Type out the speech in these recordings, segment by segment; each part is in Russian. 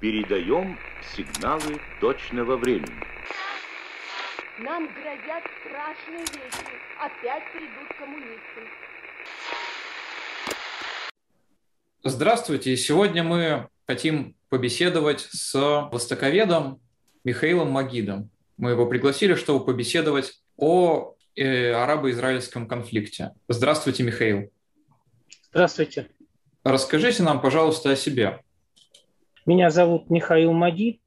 Передаем сигналы точного времени. Нам грозят страшные вещи. Опять придут коммунисты. Здравствуйте. Сегодня мы хотим побеседовать с востоковедом Михаилом Магидом. Мы его пригласили, чтобы побеседовать о э, арабо-израильском конфликте. Здравствуйте, Михаил. Здравствуйте. Расскажите нам, пожалуйста, о себе. Меня зовут Михаил Магид.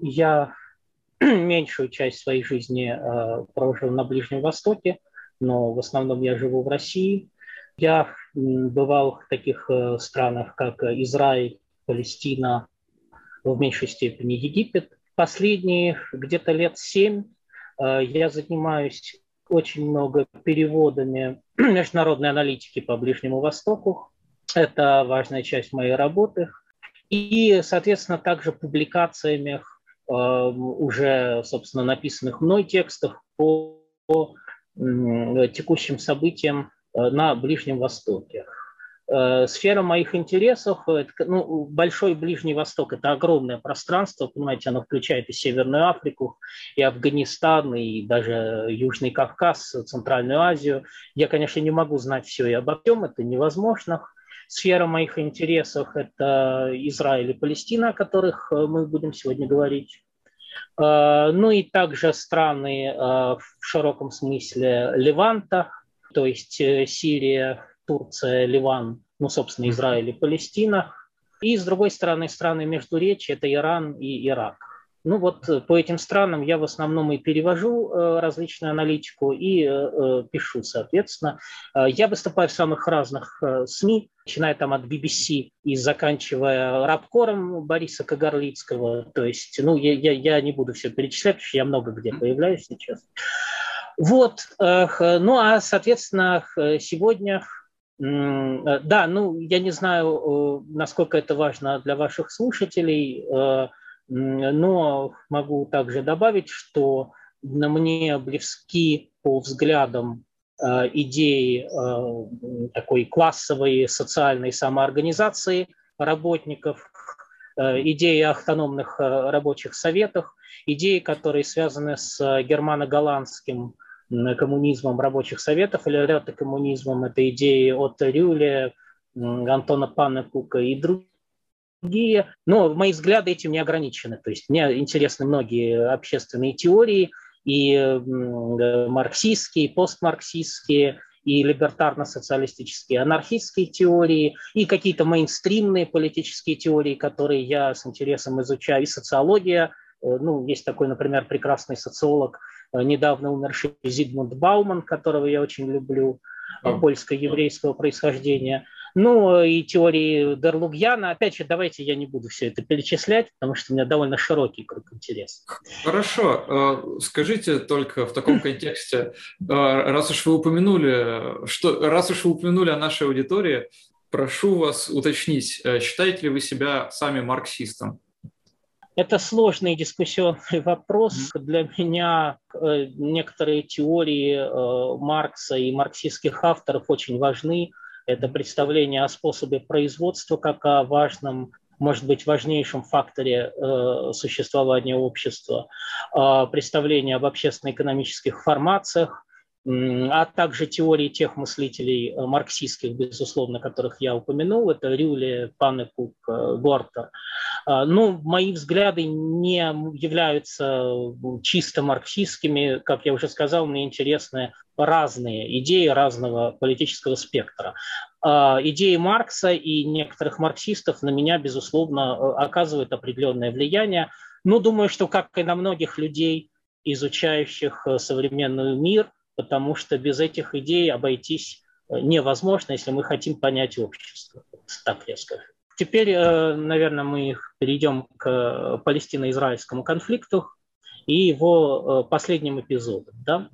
Я меньшую часть своей жизни э, прожил на Ближнем Востоке, но в основном я живу в России. Я бывал в таких э, странах, как Израиль, Палестина, в меньшей степени Египет. Последние где-то лет семь э, я занимаюсь очень много переводами международной аналитики по Ближнему Востоку. Это важная часть моей работы. И, соответственно, также публикациями э, уже, собственно, написанных мной текстов по, по текущим событиям э, на Ближнем Востоке. Э, сфера моих интересов, ну, Большой Ближний Восток – это огромное пространство, понимаете, оно включает и Северную Африку, и Афганистан, и даже Южный Кавказ, Центральную Азию. Я, конечно, не могу знать все и обо всем, это невозможно. Сфера моих интересов – это Израиль и Палестина, о которых э, мы будем сегодня говорить. Э, ну и также страны в широком смысле Леванта, то есть Сирия, Турция, Ливан, ну, собственно, Израиль и Палестина. И, с другой стороны, страны Междуречия – это Иран и Ирак. Ну вот э, по этим странам я в основном и перевожу э, различную аналитику и э, пишу, соответственно. Я выступаю в самых разных СМИ, начиная там от BBC и заканчивая рабкором Бориса Кагарлицкого. То есть, ну, я, я, я не буду все перечислять, потому что я много где появляюсь сейчас. Вот, ну а, соответственно, сегодня да, ну, я не знаю, насколько это важно для ваших слушателей, но могу также добавить, что на мне близки по взглядам идеи такой классовой социальной самоорганизации работников, идеи автономных рабочих советов, идеи, которые связаны с германо-голландским коммунизмом рабочих советов или ретро-коммунизмом. Это идеи от Рюля, Антона Панекука и другие. Но мои взгляды этим не ограничены. То есть мне интересны многие общественные теории, и марксистские, и постмарксистские, и либертарно-социалистические, анархистские теории, и какие-то мейнстримные политические теории, которые я с интересом изучаю, и социология. Э, ну, есть такой, например, прекрасный социолог Э, недавно умерший Зигмунд Бауман, которого я очень люблю, э, польско-еврейского происхождения. Ну и теории Дерлугьяна. Опять же, давайте я не буду все это перечислять, потому что у меня довольно широкий круг интересов. Хорошо. Э, скажите только в таком контексте, раз уж вы упомянули, что, раз уж вы упомянули о нашей аудитории, прошу вас уточнить, считаете ли вы себя сами марксистом? Это сложный дискуссионный вопрос. Для меня э, некоторые теории э, Маркса и марксистских авторов очень важны. Это представление о способе производства как о важном может быть, важнейшем факторе э, существования общества, а представление об общественно-экономических формациях, а также теории тех мыслителей э, марксистских, безусловно, которых я упомянул, это Рюле, Панекук, э, Гортер. А, ну, мои взгляды не являются чисто марксистскими, как я уже сказал, мне интересны разные идеи разного политического спектра. А, идеи Маркса и некоторых марксистов на меня, безусловно, э, оказывают определенное влияние. Но думаю, что, как и на многих людей, изучающих современный мир – потому что без этих идей обойтись э, невозможно, если мы хотим понять общество. Так я скажу. Теперь, э, наверное, мы перейдем к палестино-израильскому конфликту и его э, последним эпизодом. Да?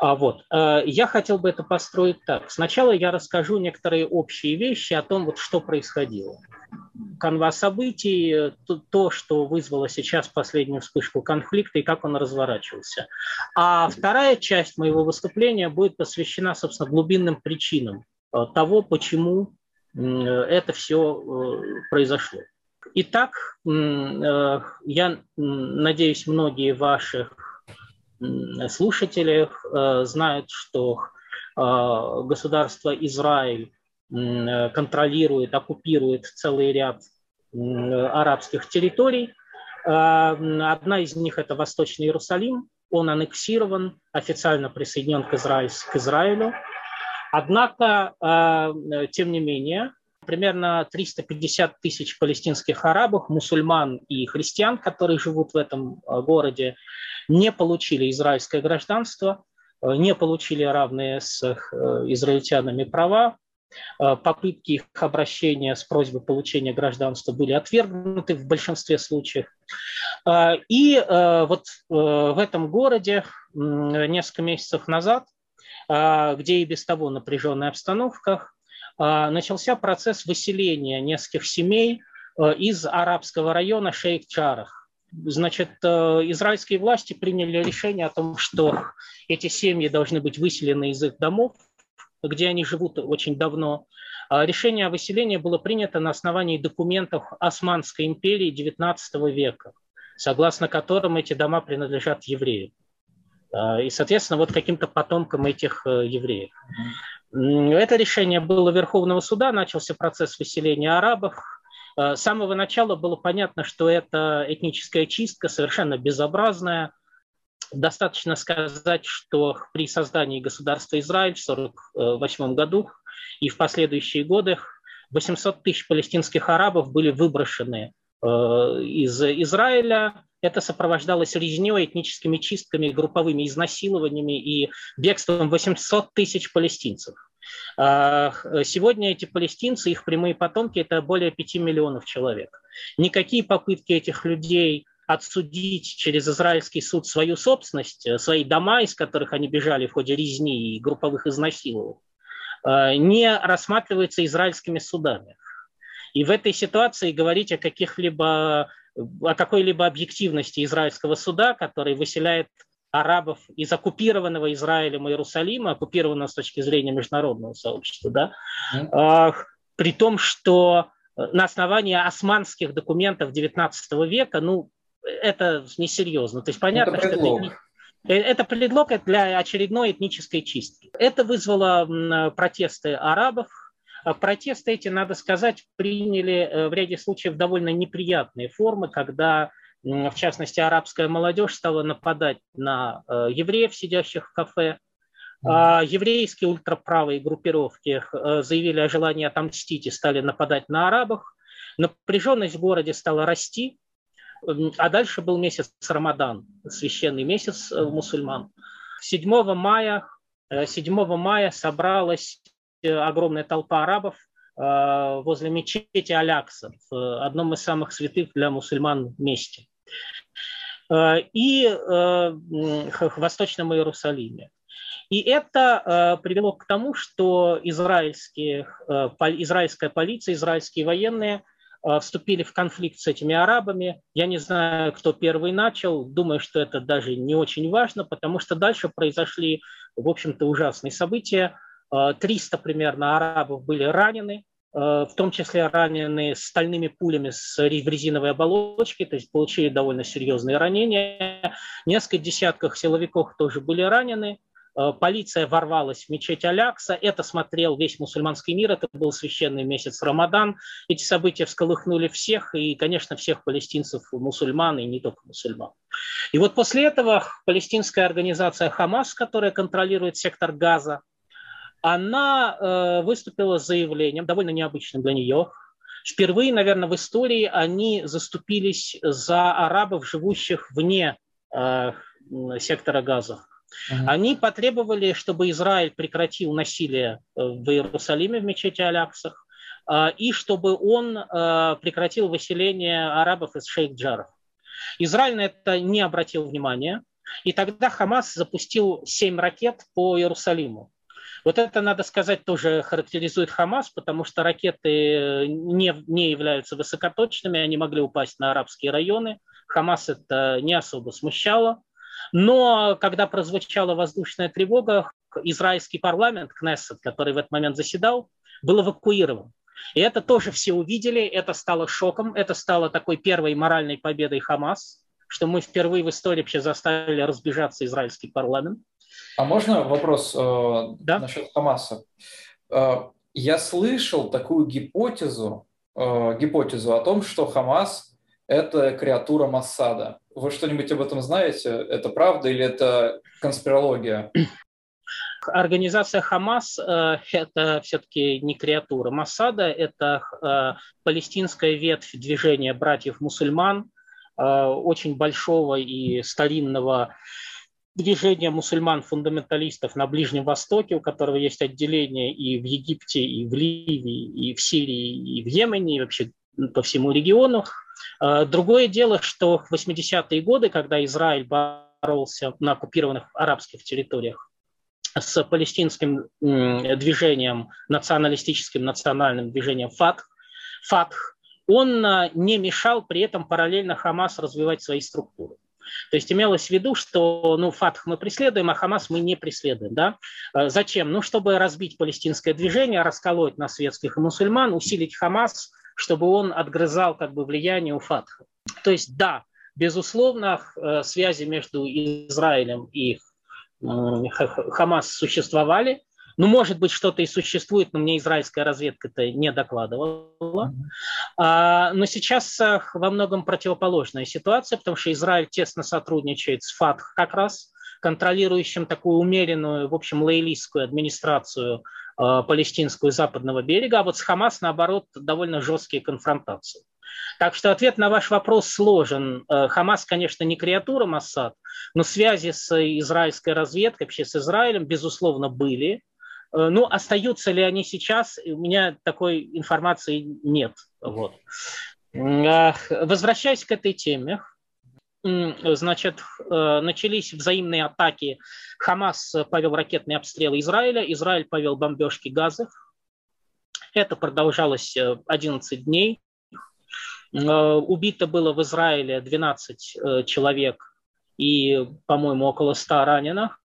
А вот. Я хотел бы это построить так. Сначала я расскажу некоторые общие вещи о том, вот, что происходило канва событий, то, то, что вызвало сейчас последнюю вспышку конфликта и как он разворачивался. А вторая часть моего выступления будет посвящена, собственно, глубинным причинам э, того, почему это все э, произошло. Итак, я надеюсь, многие ваших слушатели знают, что государство Израиль контролирует, оккупирует целый ряд арабских территорий. Одна из них – это Восточный Иерусалим. Он аннексирован, официально присоединен к Израилю. Однако, тем не менее, примерно 350 тысяч палестинских арабов, мусульман и христиан, которые живут в этом э, городе, не получили израильское гражданство, э, не получили равные с э, израильтянами права. Попытки их обращения с просьбой получения гражданства были отвергнуты в большинстве случаев. И вот в этом городе несколько месяцев назад, где и без того напряженная обстановка, начался процесс выселения нескольких семей э, из арабского района Шейх-Чарах. Значит, э, израильские власти приняли решение о том, что эти семьи должны быть выселены из их домов, где они живут очень давно. А решение о выселении было принято на основании документов Османской империи XIX века, согласно которым эти дома принадлежат евреям. А, и, соответственно, вот каким-то потомкам этих э, евреев. Это решение было Верховного суда, начался процесс выселения арабов. Э, с самого начала было понятно, что это этническая чистка, совершенно безобразная. Достаточно сказать, что при создании государства Израиль в 1948 году и в последующие годы 800 тысяч палестинских арабов были выброшены э, из Израиля. Это сопровождалось резней, этническими чистками, групповыми изнасилованиями и бегством 800 тысяч палестинцев. А, сегодня эти палестинцы, их прямые потомки, это более 5 миллионов человек. Никакие попытки этих людей отсудить через израильский суд свою собственность, свои дома, из которых они бежали в ходе резни и групповых изнасилований, а, не рассматриваются израильскими судами. И в этой ситуации говорить о каких-либо о какой-либо объективности израильского суда, который выселяет арабов из оккупированного Израилем Иерусалима, оккупированного с точки зрения международного сообщества, да, mm. при том, что на основании османских документов XIX века, ну, это несерьезно. То есть понятно, это что это, э, это предлог для очередной этнической чистки. Это вызвало протесты арабов, а протесты эти, надо сказать, приняли э, в ряде случаев довольно неприятные формы, когда, в частности, арабская молодежь стала нападать на э, евреев, сидящих в кафе. А еврейские ультраправые группировки э, заявили о желании отомстить и стали нападать на арабов. Напряженность в городе стала расти, а дальше был месяц Рамадан, священный месяц мусульман. 7 мая, 7 мая собралась огромная толпа арабов э, возле мечети Алякса, в одном из самых святых для мусульман месте. Э, и э, в Восточном Иерусалиме. И это привело к тому, что израильские, израильская полиция, израильские военные вступили в конфликт с этими арабами. Я не знаю, кто первый начал. Думаю, что это даже не очень важно, потому что дальше произошли, в общем-то, ужасные события. 300 э, примерно арабов были ранены, э, в том числе ранены стальными пулями с резиновой оболочки, то есть получили довольно серьезные ранения. Несколько десятков силовиков тоже были ранены. Э, полиция ворвалась в мечеть Алякса. Это смотрел весь мусульманский мир. Это был священный месяц Рамадан. Эти события всколыхнули всех, и, конечно, всех палестинцев, мусульман, и не только мусульман. И вот после этого палестинская организация Хамас, которая контролирует сектор Газа, она э, выступила с заявлением, довольно необычным для нее. Впервые, наверное, в истории они заступились за арабов, живущих вне э, сектора Газа. Uh-huh. Они потребовали, чтобы Израиль прекратил насилие э, в Иерусалиме в мечети Аляксах э, и чтобы он э, прекратил выселение арабов из Шейх-Джаров. Израиль на это не обратил внимания, и тогда Хамас запустил семь ракет по Иерусалиму. Вот это, надо сказать, тоже характеризует Хамас, потому что ракеты э, не, не являются высокоточными, они могли упасть на арабские районы. Хамас это не особо смущало. Но когда прозвучала воздушная тревога, израильский парламент, Кнессет, который в этот момент заседал, был эвакуирован. И это тоже все увидели, это стало шоком, это стало такой первой моральной победой Хамас, что мы впервые в истории вообще заставили разбежаться израильский парламент. А можно вопрос э, да? насчет Хамаса? Э, я слышал такую гипотезу, э, гипотезу о том, что Хамас – это креатура Массада. Вы что-нибудь об этом знаете? Это правда или это конспирология? Организация Хамас э, – это все-таки не креатура Массада, это э, палестинская ветвь движения братьев-мусульман, очень большого и старинного движения мусульман-фундаменталистов на Ближнем Востоке, у которого есть отделение и в Египте, и в Ливии, и в Сирии, и в Йемене, и вообще по всему региону. Другое дело, что в 80-е годы, когда Израиль боролся на оккупированных арабских территориях с палестинским движением, националистическим национальным движением ФАТХ, ФАТХ, он а, не мешал при этом параллельно Хамас развивать свои структуры. То есть имелось в виду, что ну, ФАТХ мы преследуем, а Хамас мы не преследуем. Да? А зачем? Ну, чтобы разбить палестинское движение, расколоть на светских и мусульман, усилить Хамас, чтобы он отгрызал как бы влияние у ФАТХа. То есть да, безусловно, э, связи между Израилем и Хамас существовали. Ну, может быть, что-то и существует, но мне израильская разведка это не докладывала. А, но сейчас э, во многом противоположная ситуация, потому что Израиль тесно сотрудничает с ФАТХ как раз, контролирующим такую умеренную, в общем, лейлистскую администрацию э, палестинскую западного берега, а вот с Хамас, наоборот, довольно жесткие конфронтации. Так что ответ на ваш вопрос сложен. Э, Хамас, конечно, не креатура Моссад, но связи с израильской разведкой, вообще с Израилем, безусловно, были. Э, ну, остаются ли они сейчас, у меня такой информации нет. Вот. Э, возвращаясь к этой теме, значит, начались взаимные атаки. Хамас повел ракетные обстрелы Израиля, Израиль повел бомбежки газов. Это продолжалось 11 дней. Э, убито было в Израиле 12 э, человек и, по-моему, около 100 раненых.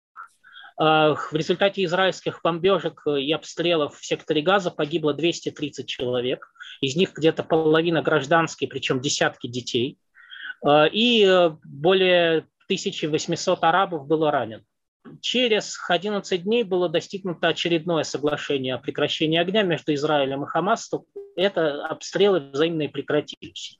Э, в результате израильских бомбежек и обстрелов в секторе Газа погибло 230 человек. Из них где-то половина гражданские, причем десятки детей. И более 1800 арабов было ранено. Через 11 дней было достигнуто очередное соглашение о прекращении огня между Израилем и Хамас. Это обстрелы взаимные прекратились.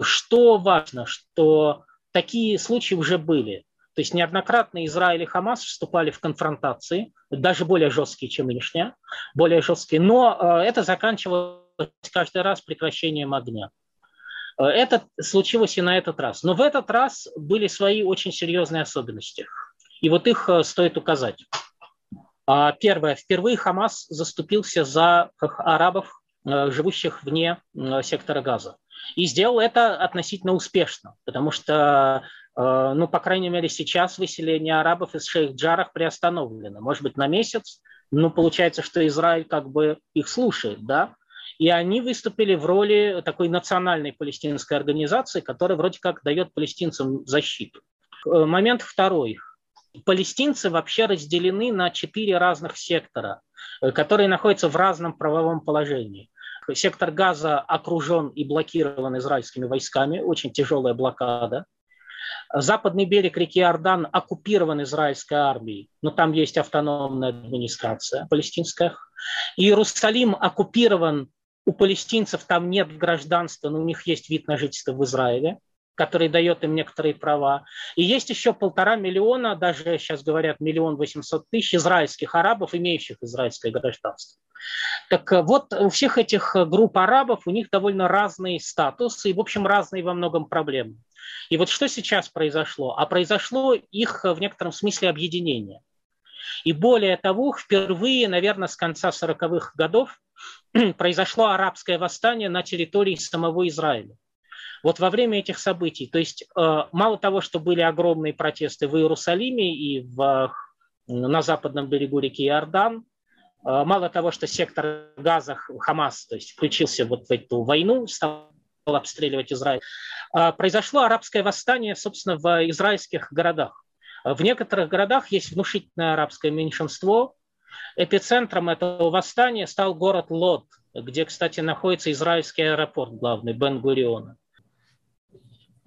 Что важно, что такие случаи уже были. То есть неоднократно Израиль и Хамас вступали в конфронтации, даже более жесткие, чем нынешняя, более жесткие, но э, это заканчивалось каждый раз прекращением огня. Э, это случилось и на этот раз. Но в этот раз были свои очень серьезные особенности. И вот их э, стоит указать. А, первое. Впервые Хамас заступился за арабов, живущих вне сектора газа. И сделал это относительно успешно, потому что, ну, по крайней мере, сейчас выселение арабов из Шейх-Джарах приостановлено. Может быть, на месяц, но получается, что Израиль как бы их слушает, да? И они выступили в роли такой национальной палестинской организации, которая вроде как дает палестинцам защиту. Момент второй палестинцы вообще разделены на четыре разных сектора, э, которые находятся в разном правовом положении. Сектор Газа окружен и блокирован израильскими войсками, очень тяжелая блокада. Западный берег реки Иордан оккупирован израильской армией, но там есть автономная администрация палестинская. Иерусалим оккупирован у палестинцев, там нет гражданства, но у них есть вид на жительство в Израиле который дает им некоторые права. И есть еще полтора миллиона, даже сейчас говорят миллион восемьсот тысяч израильских арабов, имеющих израильское гражданство. Так э, вот, у всех этих э, групп арабов, у них довольно разный статус и, в общем, разные во многом проблемы. И вот что сейчас произошло? А произошло их э, в некотором смысле объединение. И более того, впервые, наверное, с конца 40-х годов произошло арабское восстание на территории самого Израиля. Вот во время этих событий, то есть э, мало того, что были огромные протесты в Иерусалиме и в, на западном берегу реки Иордан, э, мало того, что сектор Газа Хамас то есть, включился вот в эту войну, стал обстреливать Израиль, э, произошло арабское восстание, собственно, в израильских городах. В некоторых городах есть внушительное арабское меньшинство. Эпицентром этого восстания стал город Лод где, кстати, находится израильский аэропорт главный, Бен-Гуриона.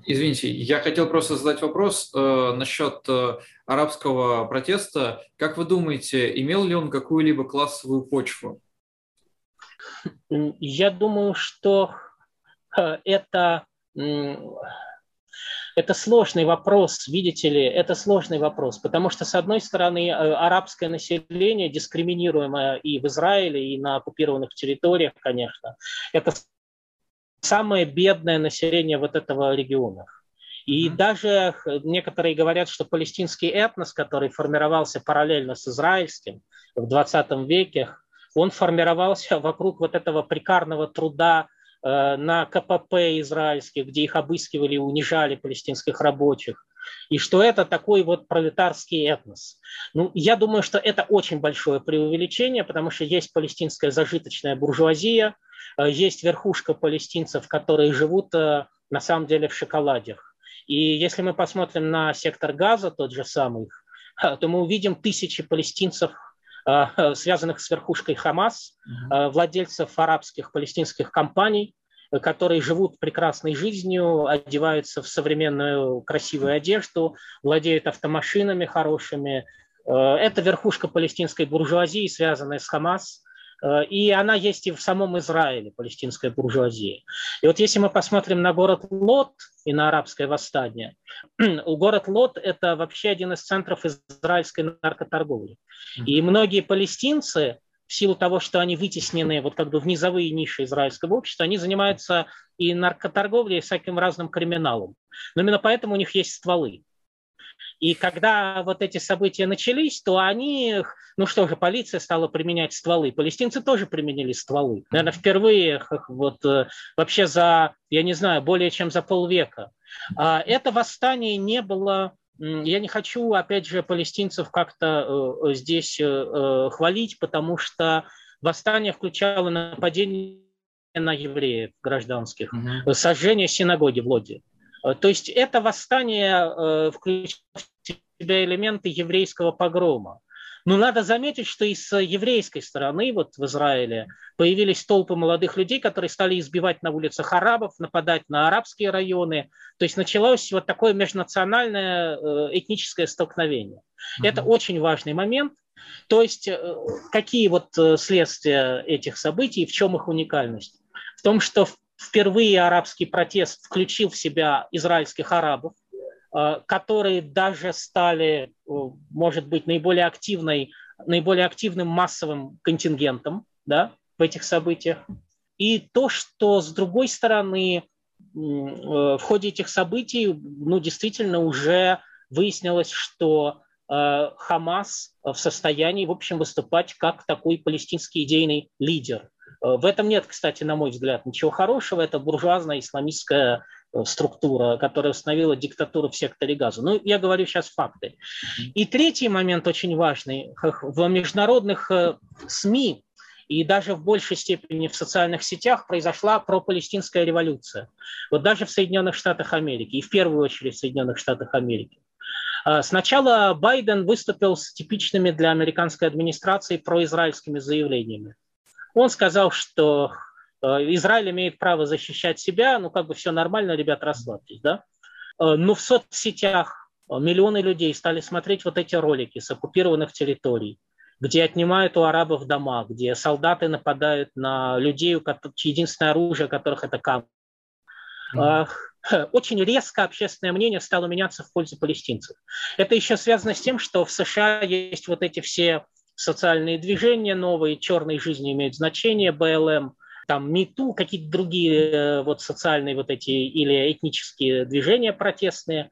Извините, я хотел просто задать вопрос э, насчет э, арабского протеста. Как вы думаете, имел ли он какую-либо классовую почву? Я думаю, что это, это сложный вопрос, видите ли, это сложный вопрос, потому что, с одной стороны, э, арабское население, дискриминируемое и в Израиле, и на оккупированных территориях, конечно, это самое бедное население вот этого региона. И даже некоторые говорят, что палестинский этнос, который формировался параллельно с израильским в 20 веке, он формировался вокруг вот этого прикарного труда э, на КПП израильских, где их обыскивали и унижали палестинских рабочих. И что это такой вот пролетарский этнос. Ну, я думаю, что это очень большое преувеличение, потому что есть палестинская зажиточная буржуазия, э, есть верхушка палестинцев, которые живут э, на самом деле в шоколадях. И если мы посмотрим на сектор газа, тот же самый, то мы увидим тысячи палестинцев, связанных с верхушкой Хамас, mm владельцев арабских палестинских компаний, которые живут прекрасной жизнью, одеваются в современную красивую одежду, владеют автомашинами хорошими. А, это верхушка палестинской буржуазии, связанная с Хамас. И она есть и в самом Израиле, палестинская буржуазия. И вот если мы посмотрим на город Лот и на арабское восстание, город Лот – это вообще один из центров израильской наркоторговли. И многие палестинцы, в силу того, что они вытеснены вот как бы в низовые ниши израильского общества, они занимаются и наркоторговлей, и всяким разным криминалом. Но именно поэтому у них есть стволы. И когда вот эти события начались, то они, ну что же, полиция стала применять стволы. Палестинцы тоже применили стволы. Наверное, впервые вот э, вообще за, я не знаю, более чем за полвека. А это восстание не было я не хочу, опять же, палестинцев как-то э, здесь э, хвалить, потому что восстание включало нападение на евреев гражданских, угу. сожжение синагоги в Лоде. То есть это восстание включало в себя элементы еврейского погрома. Но надо заметить, что и с еврейской стороны, вот в Израиле, появились толпы молодых людей, которые стали избивать на улицах арабов, нападать на арабские районы. То есть началось вот такое межнациональное э, этническое столкновение. Mm-hmm. Это очень важный момент. То есть э, какие вот э, следствия этих событий, в чем их уникальность? В том, что впервые арабский протест включил в себя израильских арабов, Э, которые даже стали, э, может быть, наиболее, активной, наиболее активным массовым контингентом да, в этих событиях. И то, что с другой стороны э, в ходе этих событий ну, действительно уже выяснилось, что Хамас в состоянии, в общем, выступать как такой палестинский идейный лидер. В этом нет, кстати, на мой взгляд, ничего хорошего. Это буржуазная исламистская Э, структура, которая установила диктатуру в секторе газа. Ну, я говорю сейчас факты. И третий момент очень важный. В международных э, СМИ и даже в большей степени в социальных сетях произошла пропалестинская революция. Вот даже в Соединенных Штатах Америки, и в первую очередь в Соединенных Штатах Америки. Сначала Байден выступил с типичными для американской администрации произраильскими заявлениями. Он сказал, что Э, Израиль имеет право защищать себя, ну как бы все нормально, ребят, расслабьтесь, да. Э, но в соцсетях э, миллионы людей стали смотреть вот эти ролики с оккупированных территорий, где отнимают у арабов дома, где солдаты нападают на людей, у которых единственное оружие которых это камни. Mm-hmm. Очень резко общественное мнение стало меняться в пользу палестинцев. Это еще связано с тем, что в США есть вот эти все социальные движения новые, черной жизни имеют значение, БЛМ – там МИТУ, какие-то другие э, вот социальные вот эти или этнические движения протестные.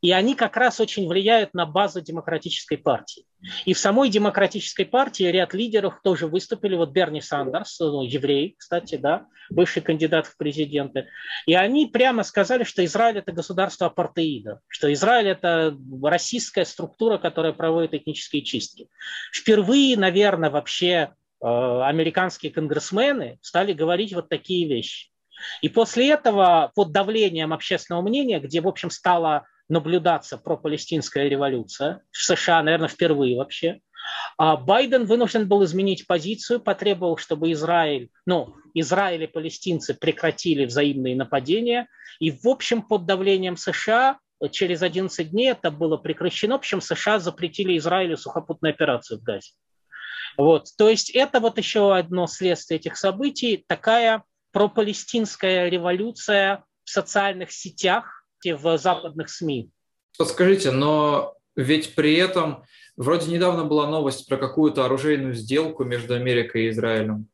И они как раз очень влияют на базу демократической партии. И в самой демократической партии ряд лидеров тоже выступили. Вот Берни Сандерс, ну, еврей, кстати, да, бывший кандидат в президенты. И они прямо сказали, что Израиль – это государство апартеида, что Израиль – это российская структура, которая проводит этнические чистки. Впервые, наверное, вообще американские конгрессмены стали говорить вот такие вещи. И после этого под давлением общественного мнения, где, в общем, стала наблюдаться пропалестинская революция в США, наверное, впервые вообще, А Байден вынужден был изменить позицию, потребовал, чтобы Израиль, ну, Израиль и палестинцы прекратили взаимные нападения. И, в общем, под давлением США через 11 дней это было прекращено. В общем, США запретили Израилю сухопутную операцию в Газе. Вот. То есть это вот еще одно следствие этих событий, такая пропалестинская революция в социальных сетях, в западных СМИ. Подскажите, но ведь при этом вроде недавно была новость про какую-то оружейную сделку между Америкой и Израилем.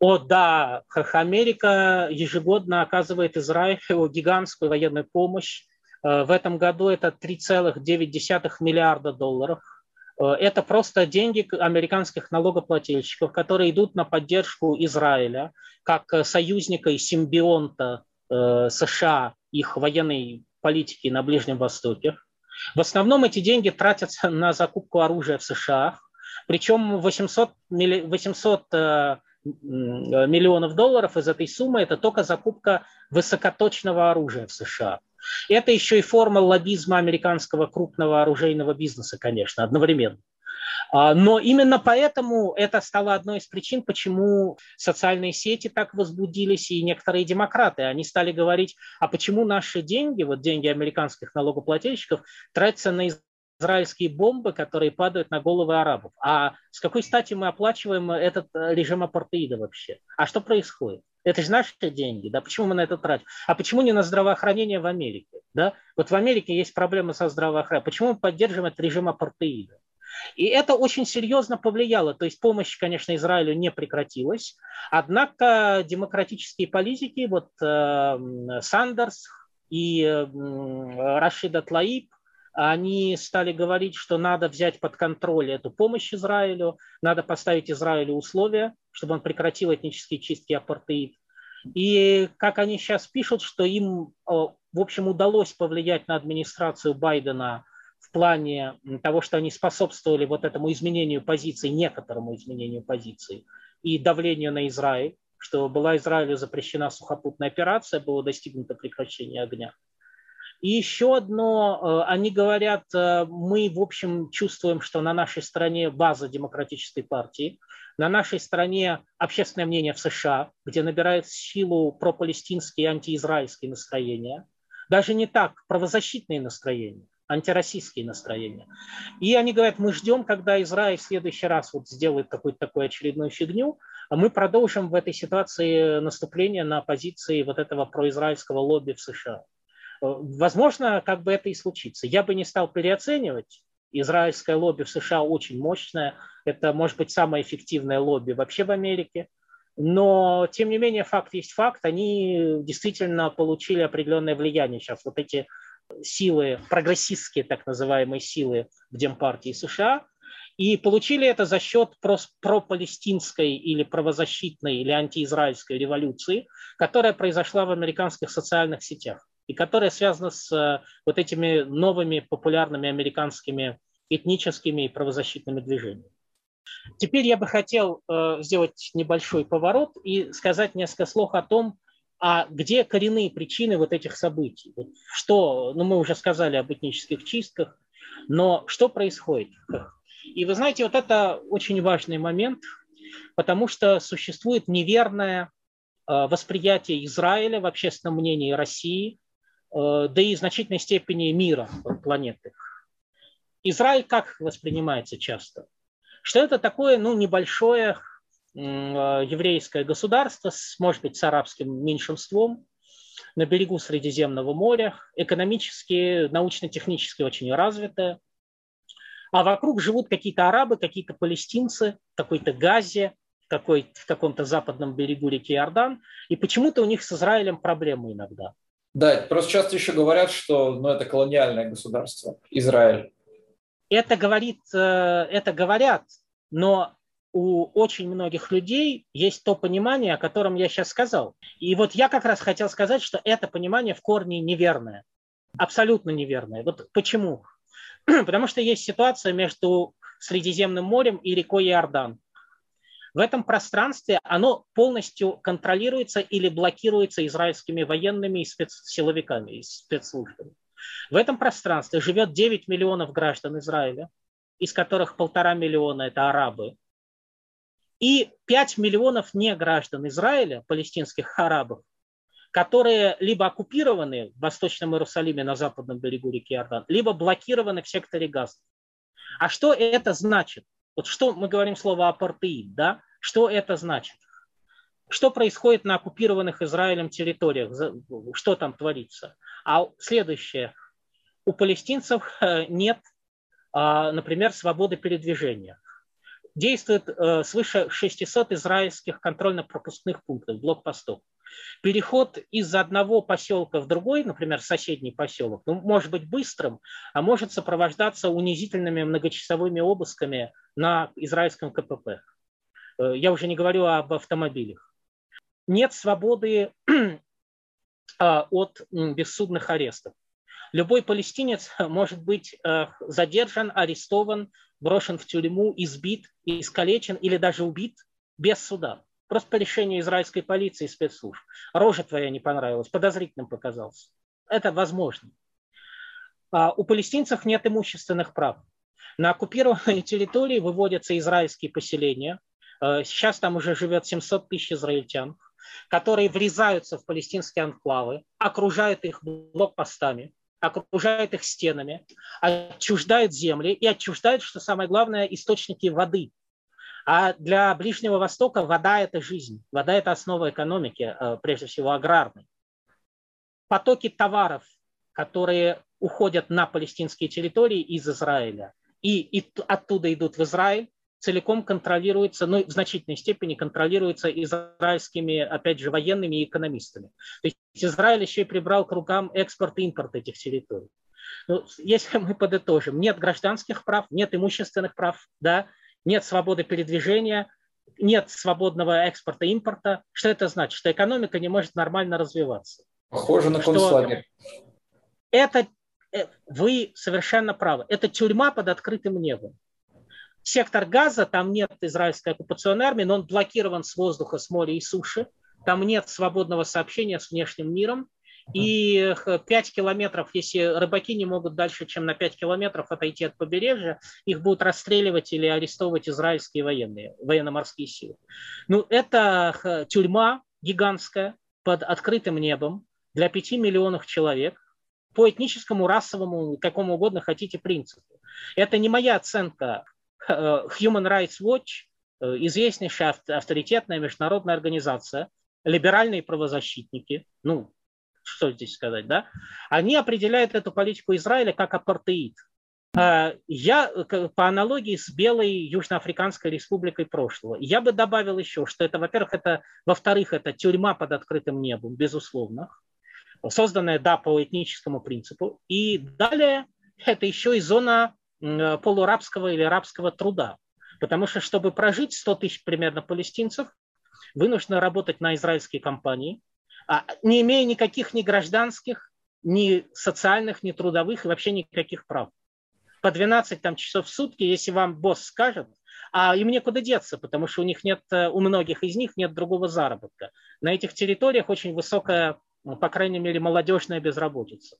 О, да, Америка ежегодно оказывает Израилю гигантскую военную помощь. Э, в этом году это 3,9 миллиарда долларов. Э, это просто деньги американских налогоплательщиков, которые идут на поддержку Израиля как союзника и симбионта э, США, их военной политики на Ближнем Востоке. В основном эти деньги тратятся на закупку оружия в США, причем 800, 800 э, миллионов долларов из этой суммы это только закупка высокоточного оружия в США. Это еще и форма лоббизма американского крупного оружейного бизнеса, конечно, одновременно. А, но именно поэтому это стало одной из причин, почему социальные сети так возбудились, и некоторые демократы, они стали говорить, а почему наши деньги, вот деньги американских налогоплательщиков, тратятся на израильские бомбы, которые падают на головы арабов. А с какой стати мы оплачиваем этот э, режим апартеида вообще? А что происходит? Это же наши деньги, да, почему мы на это тратим? А почему не на здравоохранение в Америке? Да? Вот в Америке есть проблемы со здравоохранением. Почему мы поддерживаем этот режим апартеида? И это очень серьезно повлияло. То есть помощь, конечно, Израилю не прекратилась. Однако демократические политики, вот э, Сандерс и э, Рашида Тлаиб, они стали говорить, что надо взять под контроль эту помощь Израилю, надо поставить Израилю условия, чтобы он прекратил этнические чистки апартеид. И как они сейчас пишут, что им, в общем, удалось повлиять на администрацию Байдена в плане того, что они способствовали вот этому изменению позиции, некоторому изменению позиции и давлению на Израиль, что была Израилю запрещена сухопутная операция, было достигнуто прекращение огня. И еще одно, э, они говорят, э, мы, в общем, чувствуем, что на нашей стране база демократической партии, на нашей стране общественное мнение в США, где набирает силу пропалестинские и антиизраильские настроения, даже не так, правозащитные настроения, антироссийские настроения. И они говорят, мы ждем, когда Израиль в следующий раз вот сделает какую-то такую очередную фигню, а мы продолжим в этой ситуации наступление на позиции вот этого произраильского лобби в США. Э, возможно, как бы это и случится. Я бы не стал переоценивать. Израильское лобби в США очень мощное. Это, может быть, самое эффективное лобби вообще в Америке. Но, тем не менее, факт есть факт. Они действительно получили определенное влияние сейчас. Вот эти силы, прогрессистские так называемые силы в Демпартии США, и получили это за счет пропалестинской или правозащитной или антиизраильской революции, которая произошла в американских социальных сетях и которая связана с э, вот этими новыми популярными американскими этническими и правозащитными движениями. Теперь я бы хотел э, сделать небольшой поворот и сказать несколько слов о том, а где коренные причины вот этих событий. Что, ну мы уже сказали об этнических чистках, но что происходит? И вы знаете, вот это очень важный момент, потому что существует неверное э, восприятие Израиля в общественном мнении России да и значительной степени мира планеты. Израиль как воспринимается часто? Что это такое ну, небольшое э, еврейское государство, с, может быть, с арабским меньшинством, на берегу Средиземного моря, экономически, научно-технически очень развитое. А вокруг живут какие-то арабы, какие-то палестинцы, какой-то Газе, какой, в каком-то западном берегу реки Иордан. И почему-то у них с Израилем проблемы иногда. Да, просто часто еще говорят, что ну, это колониальное государство, Израиль. Это, говорит, э, это говорят, но у очень многих людей есть то понимание, о котором я сейчас сказал. И вот я как раз хотел сказать, что это понимание в корне неверное. Абсолютно неверное. Вот почему? Потому что есть ситуация между Средиземным морем и рекой Иордан в этом пространстве оно полностью контролируется или блокируется израильскими военными и спецсиловиками, и спецслужбами. В этом пространстве живет 9 миллионов граждан Израиля. из которых полтора миллиона – это арабы, и 5 миллионов не граждан Израиля, палестинских арабов, которые либо оккупированы в Восточном Иерусалиме на западном берегу реки Иордан, либо блокированы в секторе Газа. А что это значит? Вот что мы говорим слово апартеид, да? Что это значит? Что происходит на оккупированных Израилем территориях? Что там творится? А следующее. У палестинцев э, нет, а, например, свободы передвижения. Действует э, свыше 600 израильских контрольно-пропускных пунктов, блокпостов. Переход из одного поселка в другой, например, соседний поселок, ну, может быть быстрым, а может сопровождаться унизительными многочасовыми обысками на израильском КПП. Э, я уже не говорю об автомобилях. Нет свободы а, от бессудных арестов. Любой палестинец может быть э, задержан, арестован, брошен в тюрьму, избит, искалечен или даже убит без суда. Просто израильской полиции и спецслужб. Рожа твоя не понравилась, подозрительным показался. Это возможно. А у палестинцев нет имущественных прав. На оккупированной территории выводятся израильские поселения. Э, сейчас там уже живет 700 тысяч израильтян, которые врезаются в палестинские анклавы, окружают их блокпостами, окружают их стенами, отчуждают земли и отчуждают, что самое главное, источники воды – а для Ближнего Востока вода – это жизнь. Вода – это основа экономики, э, прежде всего аграрной. Потоки товаров, которые уходят на палестинские территории из Израиля и, и оттуда идут в Израиль, целиком контролируется, ну, в значительной степени контролируется израильскими, опять же, военными и экономистами. То есть Израиль еще и прибрал к рукам экспорт и импорт этих территорий. Ну, если мы подытожим, нет гражданских прав, нет имущественных прав, да, нет свободы передвижения, нет свободного экспорта импорта. Что это значит? Что экономика не может нормально развиваться. Похоже на концлагерь. Это э, вы совершенно правы. Это тюрьма под открытым небом. Сектор газа, там нет израильской оккупационной армии, но он блокирован с воздуха, с моря и суши. Там нет свободного сообщения с внешним миром. И 5 километров, если рыбаки не могут дальше, чем на 5 километров отойти от побережья, их будут расстреливать или арестовывать израильские военные, военно-морские силы. Ну, это тюрьма гигантская под открытым небом для 5 миллионов человек по этническому, расовому, какому угодно хотите принципу. Это не моя оценка. Human Rights Watch, э, известнейшая авторитетная международная организация, либеральные правозащитники, ну, что здесь сказать, да, они определяют эту политику Израиля как апартеид. А, я по аналогии с Белой Южноафриканской республикой прошлого, я бы добавил еще, что это, во-первых, это, во-вторых, это тюрьма под открытым небом, безусловно, созданная, да, по этническому принципу. И далее это еще и зона полурабского или рабского труда. Потому что, чтобы прожить 100 тысяч примерно палестинцев, вынуждены работать на израильские компании, не имея никаких ни гражданских, ни социальных, ни трудовых и вообще никаких прав. По 12 там, часов в сутки, если вам босс скажет, а им некуда деться, потому что у них нет, э, у многих из них нет другого заработка. На этих территориях очень высокая, ну, по крайней мере, молодежная безработица.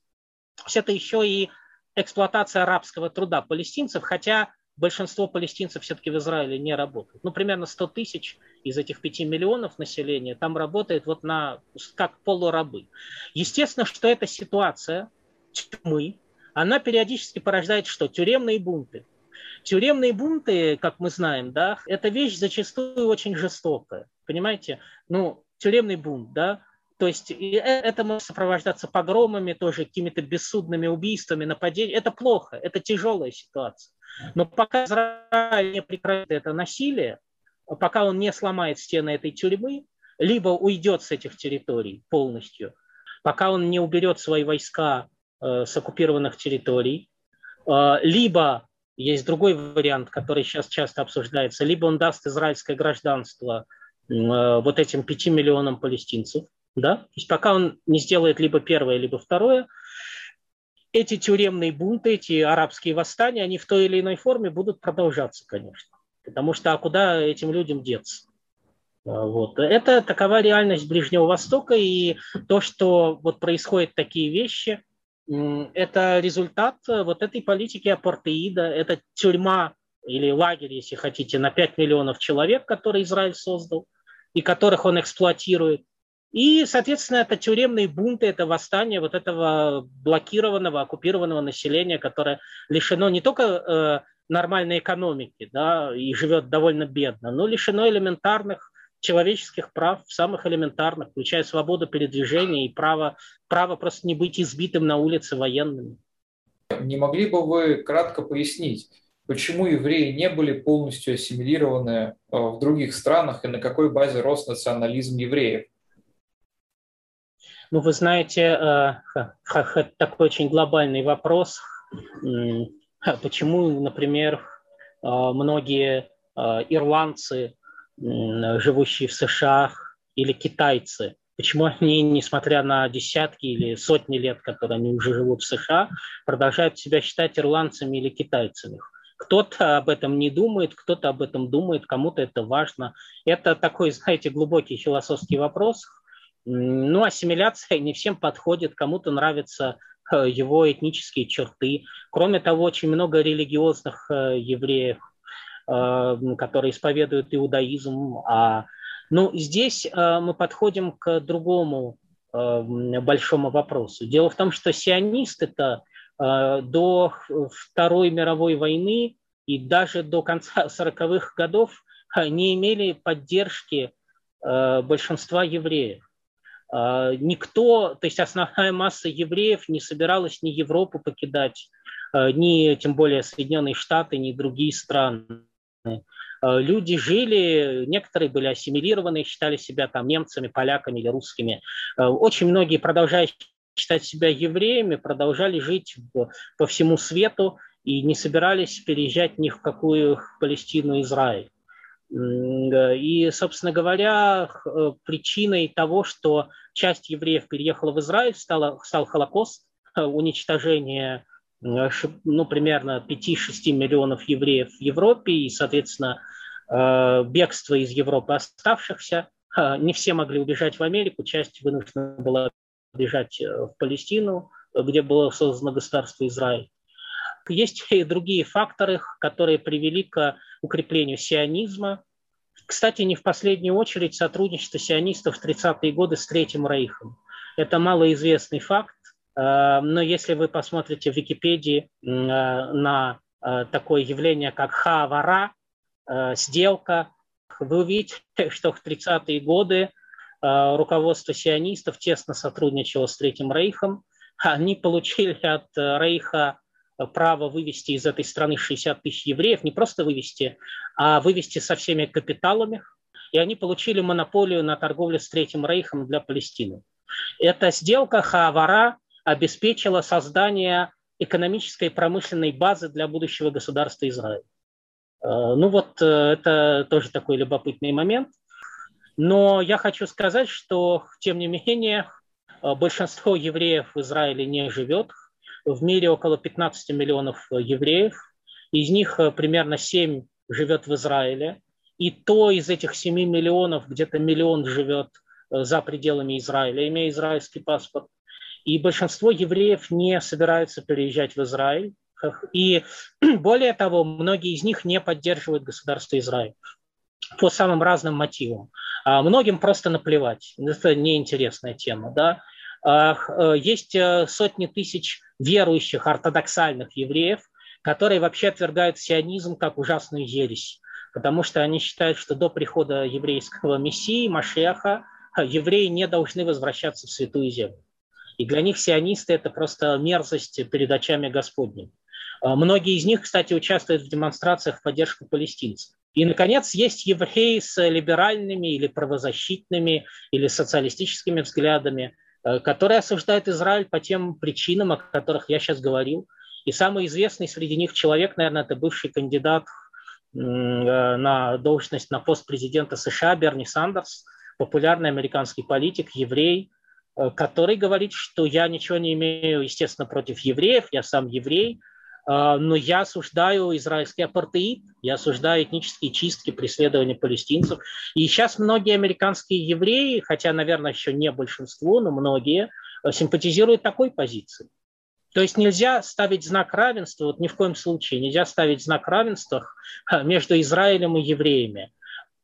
Все это еще и эксплуатация арабского труда палестинцев, хотя большинство палестинцев все-таки в Израиле не работают. Ну, примерно 100 тысяч из этих 5 миллионов населения там работает вот на, как полурабы. Естественно, что эта ситуация тьмы, она периодически порождает что? Тюремные бунты. Тюремные бунты, как мы знаем, да, это вещь зачастую очень жестокая. Понимаете? Ну, тюремный бунт, да, то есть э, это может сопровождаться погромами, тоже какими-то бессудными убийствами, нападениями. Это плохо, это тяжелая ситуация. Но пока Израиль не прекратит это насилие, пока он не сломает стены этой тюрьмы, либо уйдет с этих территорий полностью, пока он не уберет свои войска э, с оккупированных территорий, э, либо есть другой вариант, который сейчас часто обсуждается, либо он даст израильское гражданство э, вот этим пяти миллионам палестинцев, да? То есть пока он не сделает либо первое, либо второе, эти тюремные бунты, эти арабские восстания, они в той или иной форме будут продолжаться, конечно. Потому что а куда этим людям деться? А, вот. Это такова реальность Ближнего Востока, и то, что вот происходят такие вещи, это результат вот этой политики апартеида, это тюрьма или лагерь, если хотите, на 5 миллионов человек, который Израиль создал, и которых он эксплуатирует. И, соответственно, это тюремные бунты, это восстание вот этого блокированного, оккупированного населения, которое лишено не только э, нормальной экономики да, и живет довольно бедно, но лишено элементарных человеческих прав, самых элементарных, включая свободу передвижения и право, право просто не быть избитым на улице военными. Не могли бы вы кратко пояснить, почему евреи не были полностью ассимилированы э, в других странах и на какой базе рос национализм евреев? Ну, вы знаете, э, такой очень глобальный вопрос. Почему, например, э, многие ирландцы, живущие в США, или китайцы, почему они, несмотря на десятки или сотни лет, которые они уже живут в США, продолжают себя считать ирландцами или китайцами? Кто-то об этом не думает, кто-то об этом думает, кому-то это важно. Это такой, знаете, глубокий философский вопрос. Ну, ассимиляция не всем подходит, кому-то нравятся э, его этнические черты. Кроме того, очень много религиозных э, евреев, э, которые исповедуют иудаизм. А, ну, здесь мы подходим к другому большому вопросу. Дело в том, что сионисты-то Э, до Второй мировой войны и даже до конца 40-х годов э, не имели поддержки э, большинства евреев. Никто, то есть основная масса евреев не собиралась ни Европу покидать, ни тем более Соединенные Штаты, ни другие страны. Люди жили, некоторые были ассимилированы, считали себя там немцами, поляками или русскими. Очень многие продолжают считать себя евреями, продолжали жить по всему свету и не собирались переезжать ни в какую Палестину, Израиль. И, собственно говоря, э, причиной того, что часть евреев переехала в Израиль, стало, стал Холокост, э, уничтожение э, ну, примерно 5-6 миллионов евреев в Европе и, соответственно, бегство из Европы оставшихся. Не все могли убежать в Америку, часть вынуждена была бежать э, в Палестину, где было создано государство Израиль. Есть и другие факторы, которые привели к укреплению сионизма. Кстати, не в последнюю очередь сотрудничество сионистов в 30-е годы с Третьим Рейхом. Это малоизвестный факт, э, но если вы посмотрите в Википедии э, на такое явление, как хавара, сделка, вы увидите, что в 30-е годы Э, руководство сионистов тесно сотрудничало с Третьим Рейхом. Они получили от э, Рейха право вывести из этой страны 60 тысяч евреев, не просто вывести, а вывести со всеми капиталами. И они получили монополию на торговлю с Третьим Рейхом для Палестины. Эта сделка Хаавара обеспечила создание экономической и промышленной базы для будущего государства Израиль. Э, ну вот это тоже такой любопытный момент – но я хочу сказать, что, тем не менее, э, большинство евреев в Израиле не живет. В мире около 15 миллионов э, евреев. Из них э, примерно 7 живет в Израиле. И то из этих 7 миллионов где-то миллион живет за пределами Израиля, имея израильский паспорт. И большинство евреев не собираются переезжать в Израиль. И более того, многие из них не поддерживают государство Израиль по самым разным мотивам. А многим просто наплевать, это неинтересная тема. Да? А, э, есть э, сотни тысяч верующих ортодоксальных евреев, которые вообще отвергают сионизм как ужасную ересь, потому что они считают, что до прихода еврейского мессии, Машеха, евреи не должны возвращаться в Святую Землю. И для них сионисты – это просто мерзость перед очами Господними. А, многие из них, кстати, участвуют в демонстрациях в поддержку палестинцев. И, наконец, есть евреи с либеральными или правозащитными или социалистическими взглядами, э, которые осуждают Израиль по тем причинам, о которых я сейчас говорил. И самый известный среди них человек, наверное, это бывший кандидат э, на должность на пост президента США Берни Сандерс, популярный американский политик, еврей, э, который говорит, что я ничего не имею, естественно, против евреев, я сам еврей, но я осуждаю израильский апартеид, я осуждаю этнические чистки, преследования палестинцев. И сейчас многие американские евреи, хотя, наверное, еще не большинство, но многие, э, симпатизируют такой позиции. То есть нельзя ставить знак равенства, вот ни в коем случае нельзя ставить знак равенства между Израилем и евреями.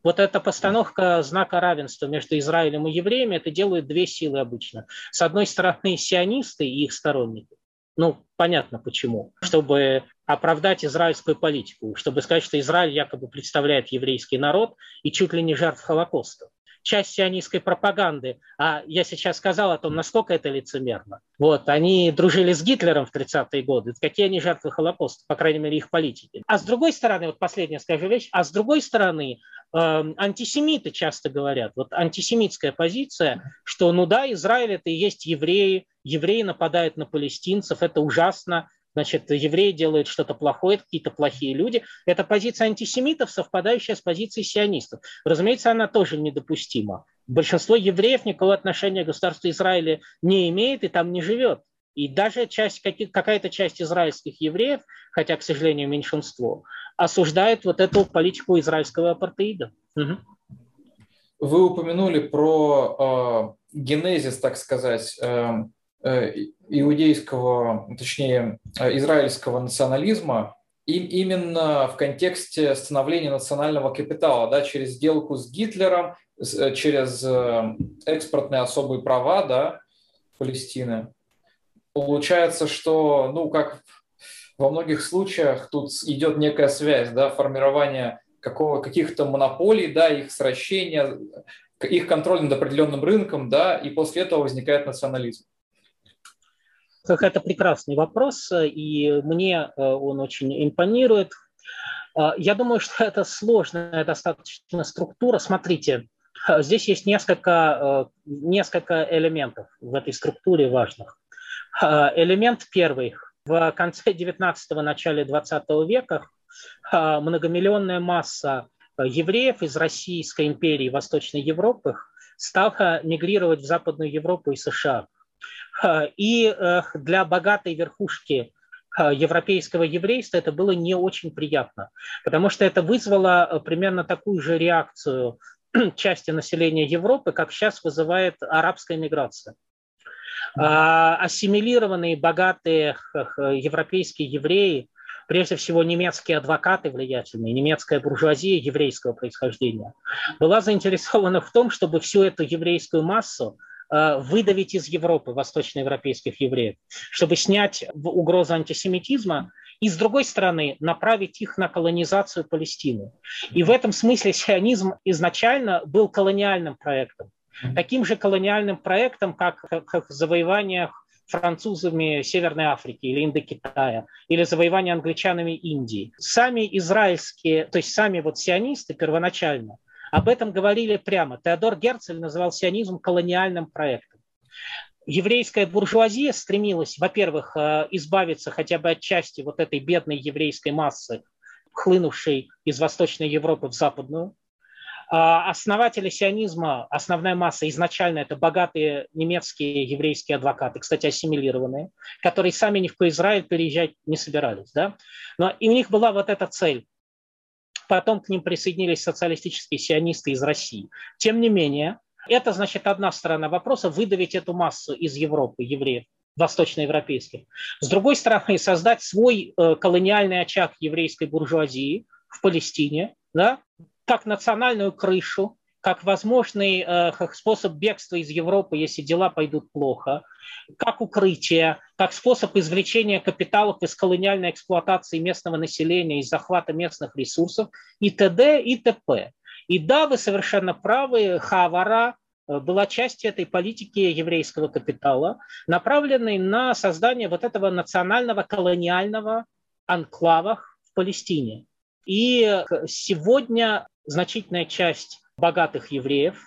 Вот эта постановка знака равенства между Израилем и евреями, это делают две силы обычно. С одной стороны, сионисты и их сторонники. Ну, понятно почему. Чтобы оправдать израильскую политику, чтобы сказать, что Израиль якобы представляет еврейский народ и чуть ли не жертв Холокоста часть сионистской пропаганды, а я сейчас сказал о том, насколько это лицемерно. Вот, они дружили с Гитлером в 30-е годы. Какие они жертвы Холокоста, по крайней мере, их политики. А с другой стороны, вот последняя скажу вещь, а с другой стороны, э, антисемиты часто говорят, вот антисемитская позиция, что ну да, Израиль это и есть евреи, евреи нападают на палестинцев, это ужасно, значит, евреи делают что-то плохое, какие-то плохие люди. Это позиция антисемитов, совпадающая с позицией сионистов. Разумеется, она тоже недопустима. Большинство евреев никакого отношения к государству Израиля не имеет и там не живет. И даже часть, какая-то часть израильских евреев, хотя, к сожалению, меньшинство, осуждает вот эту политику израильского апартеида. Угу. Вы упомянули про э, генезис, так сказать, э, иудейского, точнее, э, израильского национализма и именно в контексте становления национального капитала, да, через сделку с Гитлером, э, через экспортные особые права да, Палестины. Получается, что, ну, как во многих случаях тут идет некая связь, да, формирование какого, каких-то монополий, да, их сращения, их контроль над определенным рынком, да, и после этого возникает национализм. Это прекрасный вопрос, и мне э, он очень импонирует. Э, я думаю, что это сложная достаточно структура. Смотрите, э, здесь есть несколько, несколько элементов в этой структуре важных. Элемент первый. В конце 19-го, начале 20 века многомиллионная масса евреев из Российской империи Восточной Европы стала мигрировать в Западную Европу и США – и э, для богатой верхушки э, европейского еврейства это было не очень приятно, потому что это вызвало э, примерно такую же реакцию части населения Европы, как сейчас вызывает арабская миграция. А, ассимилированные богатые европейские евреи, прежде всего немецкие адвокаты влиятельные, немецкая буржуазия еврейского происхождения, была заинтересована в том, чтобы всю эту еврейскую массу Э, выдавить из Европы восточноевропейских евреев, чтобы снять угрозу антисемитизма и, с другой стороны, направить их на колонизацию Палестины. И в этом смысле сионизм изначально был колониальным проектом. Таким же колониальным проектом, как, как в завоеваниях французами Северной Африки или Индокитая, или завоевание англичанами Индии. Сами израильские, то есть сами вот сионисты первоначально – об этом говорили прямо. Теодор Герцель называл сионизм колониальным проектом. Еврейская буржуазия стремилась, во-первых, э, избавиться хотя бы от части вот этой бедной еврейской массы, хлынувшей из Восточной Европы в Западную. А основатели сионизма, основная масса изначально это богатые немецкие еврейские адвокаты, кстати, ассимилированные, которые сами ни в Израиль переезжать не собирались. Да? Но и у них была вот эта цель потом к ним присоединились социалистические сионисты из России. Тем не менее, это, значит, одна сторона вопроса – выдавить эту массу из Европы, евреев, восточноевропейских. С другой стороны, создать свой э, колониальный очаг еврейской буржуазии в Палестине, да, как национальную крышу, как возможный э, способ бегства из Европы, если дела пойдут плохо, как укрытие, как способ извлечения капиталов из колониальной эксплуатации местного населения, из захвата местных ресурсов и т.д. и т.п. И да, вы совершенно правы, Хавара э, была частью этой политики еврейского капитала, направленной на создание вот этого национального колониального анклава в Палестине. И сегодня значительная часть богатых евреев,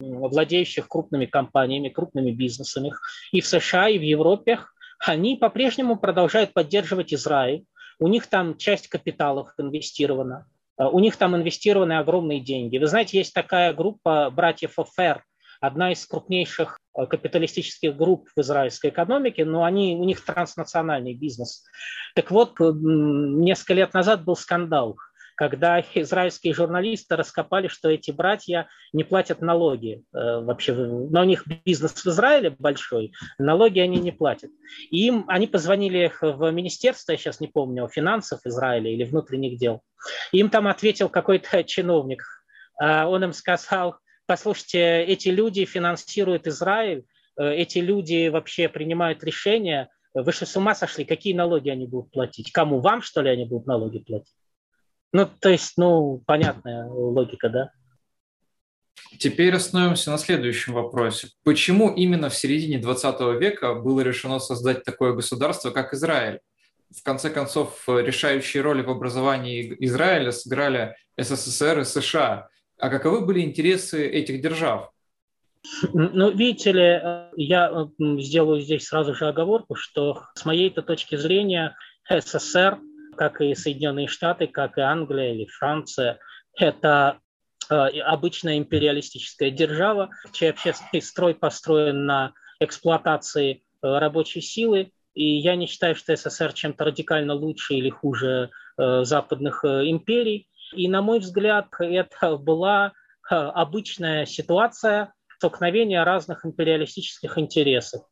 владеющих крупными компаниями, крупными бизнесами и в США, и в Европе, они по-прежнему продолжают поддерживать Израиль. У них там часть капиталов инвестирована, у них там инвестированы огромные деньги. Вы знаете, есть такая группа братьев Офер, одна из крупнейших э, капиталистических групп в израильской экономике, но они, у них транснациональный бизнес. Так вот, несколько лет назад был скандал когда израильские журналисты раскопали, что эти братья не платят налоги. Э, вообще, но у них бизнес в Израиле большой, налоги они не платят. И им, они позвонили в министерство, я сейчас не помню, финансов Израиля или внутренних дел. Им там ответил какой-то чиновник. А он им сказал, послушайте, эти люди финансируют Израиль, э, эти люди вообще принимают решения, вы что, с ума сошли? Какие налоги они будут платить? Кому? Вам, что ли, они будут налоги платить? Ну, то есть, ну, понятная логика, да? Теперь остановимся на следующем вопросе. Почему именно в середине 20 века было решено создать такое государство, как Израиль? В конце концов, решающие роли в образовании Израиля сыграли СССР и США. А каковы были интересы этих держав? Ну, видите ли, э, я сделаю здесь сразу же оговорку, что с моей-то точки зрения СССР, как и Соединенные Штаты, как и Англия или Франция, это э, обычная империалистическая держава, чей общественный строй построен на эксплуатации э, рабочей силы. И я не считаю, что СССР чем-то радикально лучше или хуже западных империй. И, на мой взгляд, это была обычная ситуация, столкновения разных империалистических интересов.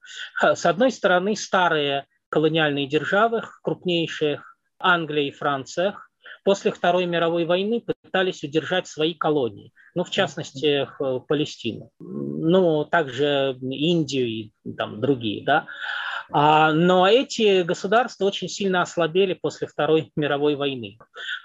С одной стороны, старые колониальные державы, крупнейшие Англия и Франция, после Второй мировой войны пытались удержать свои колонии, ну, в частности, Палестину, ну, также Индию и там, другие, да. А, но эти государства очень сильно ослабели после Второй мировой войны.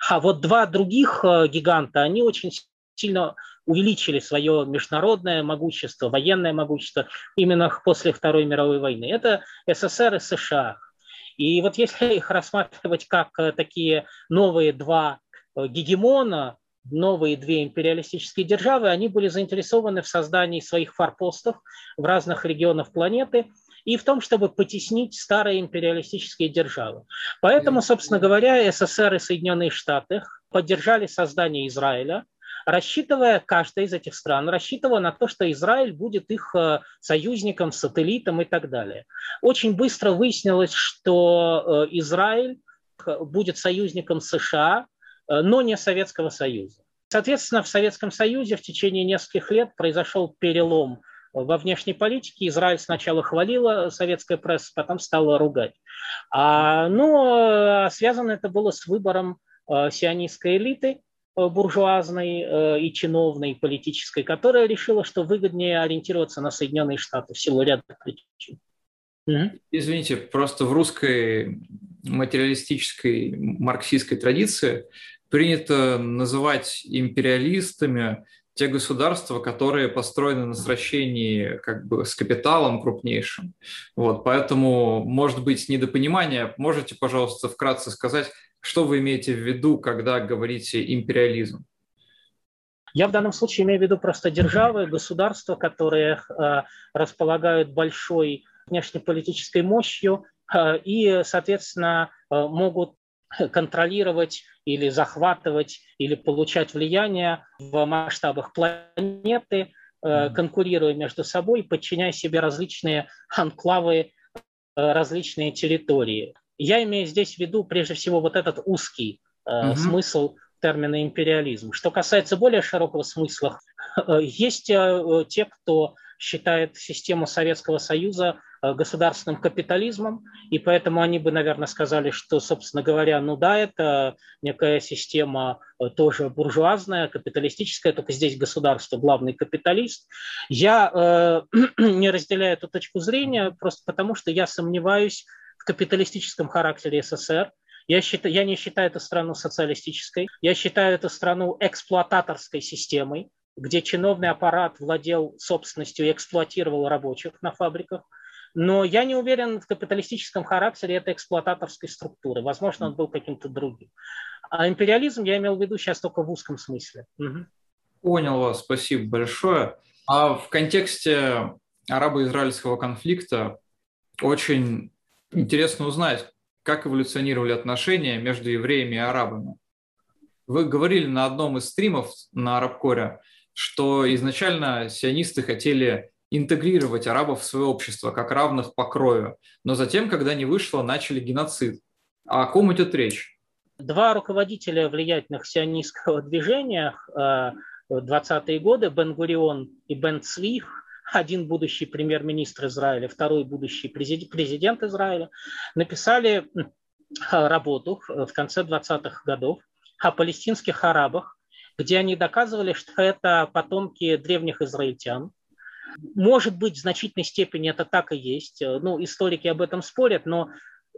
А вот два других э, гиганта, они очень сильно увеличили свое международное могущество, военное могущество именно после Второй мировой войны. Это СССР и США. И вот если их рассматривать как э, такие новые два э, гегемона, новые две империалистические державы, они были заинтересованы в создании своих форпостов в разных регионах планеты и в том, чтобы потеснить старые империалистические державы. Поэтому, собственно говоря, СССР и Соединенные Штаты поддержали создание Израиля – рассчитывая, каждая из этих стран рассчитывала на то, что Израиль будет их э, союзником, сателлитом и так далее. Очень быстро выяснилось, что э, Израиль э, будет союзником США, но не Советского Союза. Соответственно, в Советском Союзе в течение нескольких лет произошел перелом во внешней политике. Израиль сначала хвалила советская пресса, потом стала ругать. А, но связано это было с выбором сионистской элиты, буржуазной э, и чиновной, политической, которая решила, что выгоднее ориентироваться на Соединенные Штаты в силу ряда причин. Извините, просто в русской материалистической марксистской традиции принято называть империалистами те государства, которые построены на сращении как бы с капиталом крупнейшим. Вот, поэтому может быть недопонимание. Можете, пожалуйста, вкратце сказать, что вы имеете в виду, когда говорите империализм? Я в данном случае имею в виду просто державы, государства, которые э, располагают большой внешнеполитической мощью э, и, соответственно, э, могут контролировать или захватывать или получать влияние в масштабах планеты, э, конкурируя между собой, подчиняя себе различные анклавы, э, различные территории. Я имею здесь в виду прежде всего вот этот узкий угу. смысл термина империализм. Что касается более широкого смысла, есть те, кто считает систему Советского Союза государственным капитализмом, и поэтому они бы, наверное, сказали, что, собственно говоря, ну да, это некая система э, тоже буржуазная, капиталистическая, только здесь государство главный капиталист. Я э, не разделяю эту точку зрения просто потому, что я сомневаюсь капиталистическом характере СССР. Я, считаю, я не считаю эту страну социалистической. Я считаю эту страну эксплуататорской системой, где чиновный аппарат владел собственностью и эксплуатировал рабочих на фабриках. Но я не уверен в капиталистическом характере этой эксплуататорской структуры. Возможно, он был каким-то другим. А империализм я имел в виду сейчас только в узком смысле. Угу. Понял вас, спасибо большое. А в контексте арабо-израильского конфликта очень Интересно узнать, как эволюционировали отношения между евреями и арабами. Вы говорили на одном из стримов на Арабкоре, что изначально сионисты хотели интегрировать арабов в свое общество как равных по крою, но затем, когда не вышло, начали геноцид. А о ком идет речь? Два руководителя влиятельных сионистского движения в 20-е годы, Бен Гурион и Бен Цвих, один будущий премьер-министр Израиля, второй будущий президент Израиля, написали работу в конце 20-х годов о палестинских арабах, где они доказывали, что это потомки древних израильтян. Может быть, в значительной степени это так и есть. Ну, историки об этом спорят, но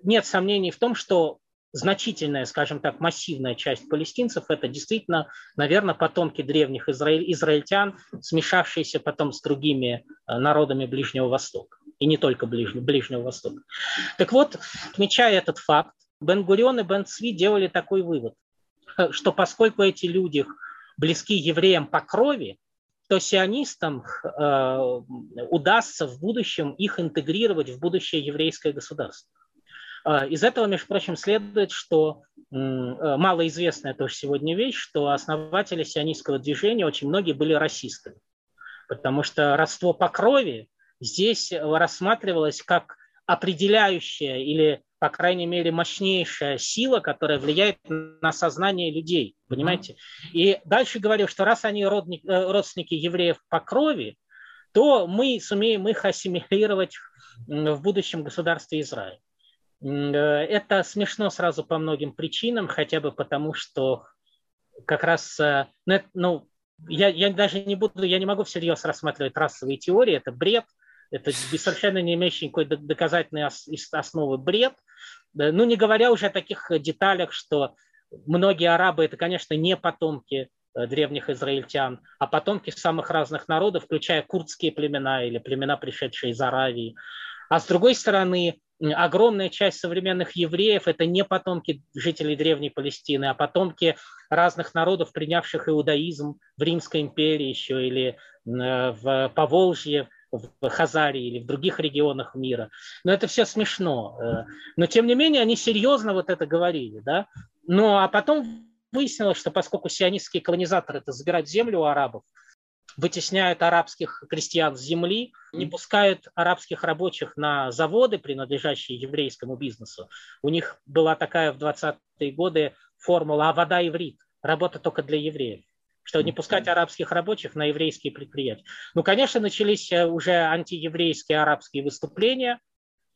нет сомнений в том, что значительная, скажем так, массивная часть палестинцев – это действительно, наверное, потомки древних израиль, израильтян, смешавшиеся потом с другими э, народами Ближнего Востока. И не только Ближнего, Ближнего Востока. Так вот, отмечая этот факт, Бен-Гурион и Бен-Цви делали такой вывод, э, что поскольку эти люди близки евреям по крови, то сионистам э, удастся в будущем их интегрировать в будущее еврейское государство. А, из этого, между прочим, следует, что э, малоизвестная тоже сегодня вещь, что основатели сионистского движения очень многие были расистами, потому что родство по крови здесь рассматривалось как определяющая или, по крайней мере, мощнейшая сила, которая влияет на сознание людей, понимаете? И дальше говорю, что раз они родник, э, родственники евреев по крови, то мы сумеем их ассимилировать в будущем государстве Израиль. Э, это смешно сразу по многим причинам, хотя бы потому, что как раз, э, ну, ну, я, я даже не буду, я не могу всерьез рассматривать расовые теории, это бред, это совершенно не имеющий никакой доказательной основы бред. Ну, не говоря уже о таких деталях, что многие арабы это, конечно, не потомки э, древних израильтян, а потомки самых разных народов, включая курдские племена или племена, пришедшие из Аравии. А с другой стороны, огромная часть современных евреев – это не потомки жителей Древней Палестины, а потомки разных народов, принявших иудаизм в Римской империи еще или в Поволжье, в Хазарии или в других регионах мира. Но это все смешно. Э, но тем не менее они серьезно вот это говорили. Да? Ну а потом выяснилось, что поскольку сионистские колонизаторы это забирать землю у арабов, вытесняют арабских крестьян с земли, не пускают арабских рабочих на заводы, принадлежащие еврейскому бизнесу. У них была такая в 20-е годы формула «а вода иврит», работа только для евреев что не пускать арабских рабочих на еврейские предприятия. Ну, конечно, начались э, уже антиеврейские арабские выступления,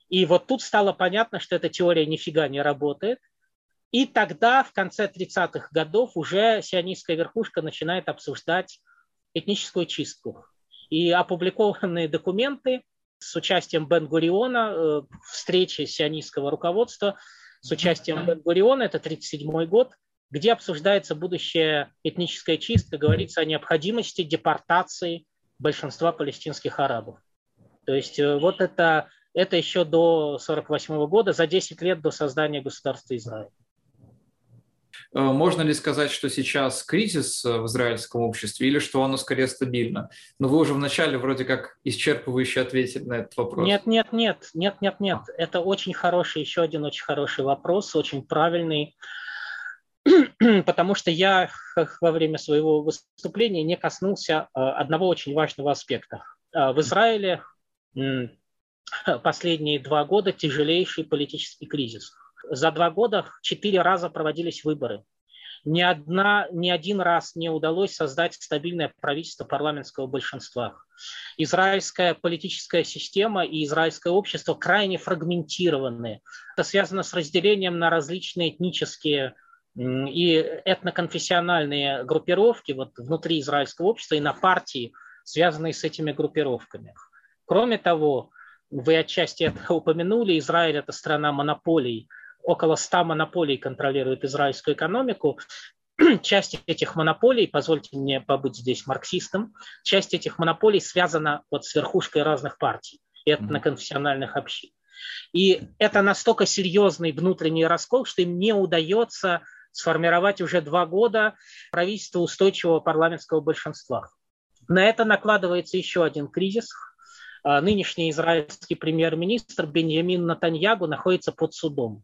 и вот тут стало понятно, что эта теория нифига не работает. И тогда, в конце 30-х годов, уже сионистская верхушка начинает обсуждать этническую чистку. И опубликованные документы с участием Бен-Гуриона, э, встречи сионистского руководства с участием Бен-Гуриона, это 1937 год, где обсуждается будущая этническая чистка, говорится о необходимости депортации большинства палестинских арабов. То есть э, вот это, это еще до 1948 года, за 10 лет до создания государства Израиль. Э, можно ли сказать, что сейчас кризис э, в израильском обществе или что оно скорее стабильно? Но вы уже вначале вроде как исчерпывающе ответили на этот вопрос. Нет, нет, нет, нет, нет, нет. Это очень хороший, еще один очень хороший вопрос, очень правильный, потому что я во время своего выступления не коснулся э, одного очень важного аспекта. В Израиле последние два года тяжелейший политический кризис за два года четыре раза проводились выборы. Ни, одна, ни один раз не удалось создать стабильное правительство парламентского большинства. Израильская политическая система и израильское общество крайне фрагментированы. Это связано с разделением на различные этнические и этноконфессиональные группировки вот внутри израильского общества и на партии, связанные с этими группировками. Кроме того, вы отчасти это упомянули, Израиль – это страна монополий – около 100 монополий контролирует израильскую экономику. Часть этих монополий, позвольте мне побыть здесь марксистом, часть этих монополий связана вот с верхушкой разных партий, этноконфессиональных общин. И это настолько серьезный внутренний раскол, что им не удается сформировать уже два года правительство устойчивого парламентского большинства. На это накладывается еще один кризис. А, нынешний израильский премьер-министр Беньямин Натаньягу находится под судом.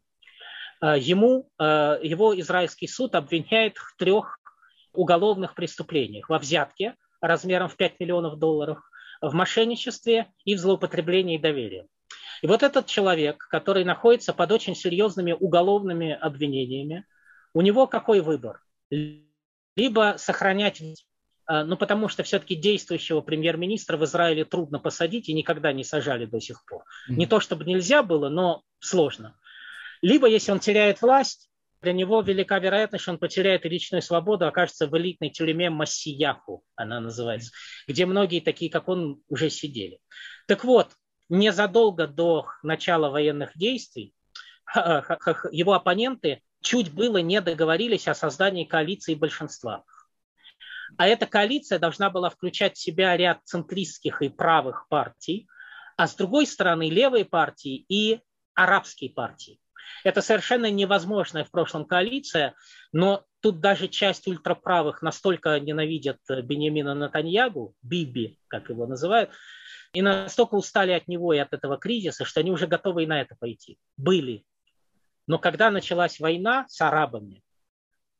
Э, ему, э, его израильский суд обвиняет в трех уголовных преступлениях. Во взятке размером в 5 миллионов долларов, в мошенничестве и в злоупотреблении доверия. И вот этот человек, который находится под очень серьезными уголовными обвинениями, у него какой выбор? Либо сохранять а, ну, потому что все-таки действующего премьер-министра в Израиле трудно посадить и никогда не сажали до сих пор. Не то, чтобы нельзя было, но сложно. Либо, если он теряет власть, для него велика вероятность, что он потеряет личную свободу, окажется в элитной тюрьме Массияху, она называется, где многие такие, как он, уже сидели. Так вот, незадолго до начала военных действий его оппоненты чуть было не договорились о создании коалиции большинства. А эта коалиция должна была включать в себя ряд центристских и правых партий, а с другой стороны левые партии и арабские партии. Это совершенно невозможная в прошлом коалиция, но тут даже часть ультраправых настолько ненавидят Бенемина Натаньягу, Биби, как его называют, и настолько устали от него и от этого кризиса, что они уже готовы и на это пойти. Были. Но когда началась война с арабами,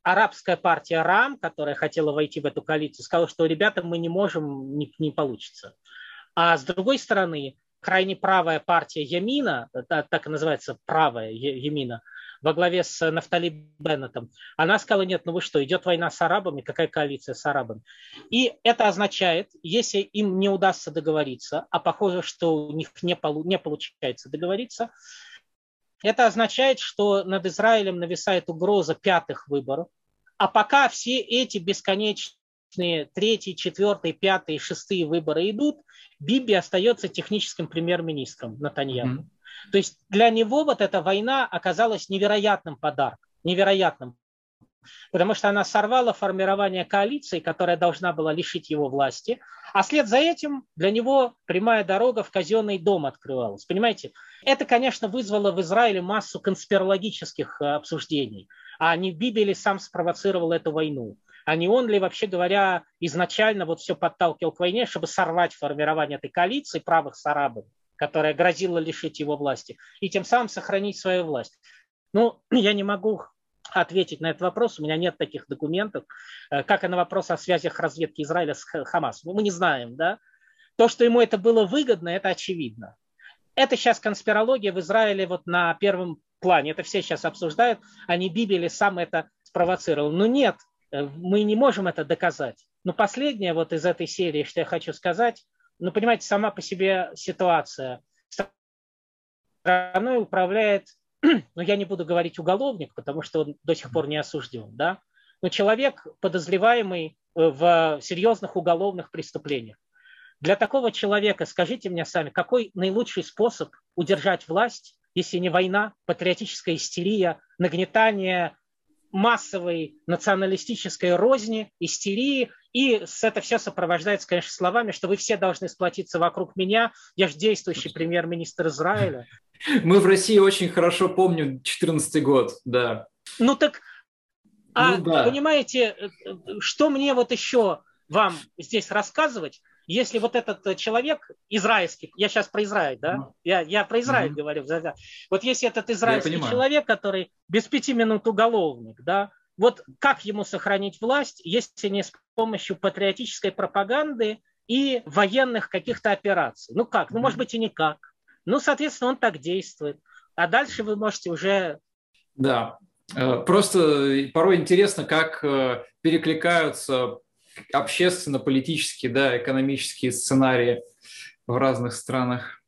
арабская партия РАМ, которая хотела войти в эту коалицию, сказала, что, ребята, мы не можем, не, не получится. А с другой стороны, крайне правая партия Ямина, так и называется правая Ямина, во главе с Нафтали Беннетом, она сказала, нет, ну вы что, идет война с арабами, какая коалиция с арабами? И это означает, если им не удастся договориться, а похоже, что у них не, полу- не получается договориться, это означает, что над Израилем нависает угроза пятых выборов. А пока все эти бесконечные третий, четвертый, пятый, шестые выборы идут, Биби остается техническим премьер-министром Натаньяху. Mm-hmm. То есть для него вот эта война оказалась невероятным подарком, невероятным потому что она сорвала формирование коалиции, которая должна была лишить его власти, а след за этим для него прямая дорога в казенный дом открывалась. Понимаете, это, конечно, вызвало в Израиле массу конспирологических э, обсуждений. А не Биби ли сам спровоцировал эту войну? А не он ли, вообще говоря, изначально вот все подталкивал к войне, чтобы сорвать формирование этой коалиции правых с арабами, которая грозила лишить его власти, и тем самым сохранить свою власть? Ну, я не могу ответить на этот вопрос. У меня нет таких документов. Э, как и на вопрос о связях разведки Израиля с Хамас. Мы не знаем, да? То, что ему это было выгодно, это очевидно. Это сейчас конспирология в Израиле вот на первом плане. Это все сейчас обсуждают, а Биби сам это спровоцировал. Но нет, э, мы не можем это доказать. Но последнее вот из этой серии, что я хочу сказать, ну, понимаете, сама по себе ситуация. Страной управляет но я не буду говорить уголовник, потому что он до сих пор не осужден, да, но человек, подозреваемый э, в серьезных уголовных преступлениях. Для такого человека, скажите мне сами, какой наилучший способ удержать власть, если не война, патриотическая истерия, нагнетание массовой националистической розни, истерии, и это все сопровождается, конечно, словами, что вы все должны сплотиться вокруг меня, я же действующий премьер-министр Израиля. Мы в России очень хорошо помним 2014 год, да. Ну так, а ну, да. понимаете, э, что мне вот еще вам здесь рассказывать, если вот этот человек израильский, я сейчас про Израиль, да, mm. я, я про Израиль mm. говорю, вот если этот израильский человек, который без пяти минут уголовник, да, вот как ему сохранить власть, если не с помощью патриотической пропаганды и военных каких-то операций? Ну как? Ну, может быть, и никак. Ну, соответственно, он так действует. А дальше вы можете уже... Да, э, просто порой интересно, как э, перекликаются общественно-политические, да, экономические сценарии в разных странах.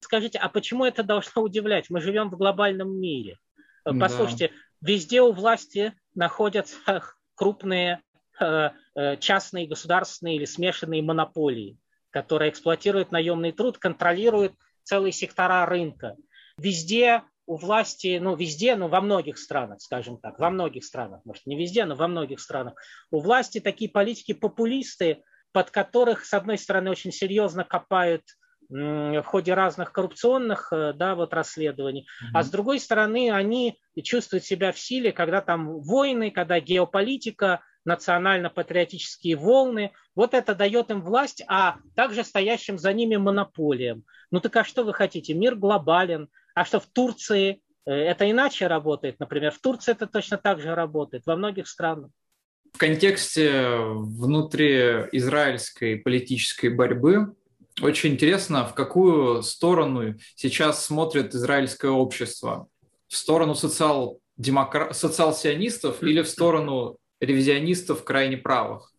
Скажите, а почему это должно удивлять? Мы живем в глобальном мире. Послушайте, да. Везде у власти находятся крупные э, частные, государственные или смешанные монополии, которые эксплуатируют наемный труд, контролируют целые сектора рынка. Везде у власти, ну везде, ну во многих странах, скажем так, во многих странах, может не везде, но во многих странах, у власти такие политики-популисты, под которых, с одной стороны, очень серьезно копают в ходе разных коррупционных э, да, вот расследований, mm-hmm. а с другой стороны, они чувствуют себя в силе, когда там войны, когда геополитика, национально-патриотические волны. Вот это дает им власть, а также стоящим за ними монополиям. Ну так а что вы хотите? Мир глобален. А что в Турции э, это иначе работает? Например, в Турции это точно так же работает, во многих странах. В контексте внутри израильской политической борьбы очень интересно, в какую сторону сейчас смотрит израильское общество. В сторону социал демокра... социал-сионистов или в сторону ревизионистов крайне правых?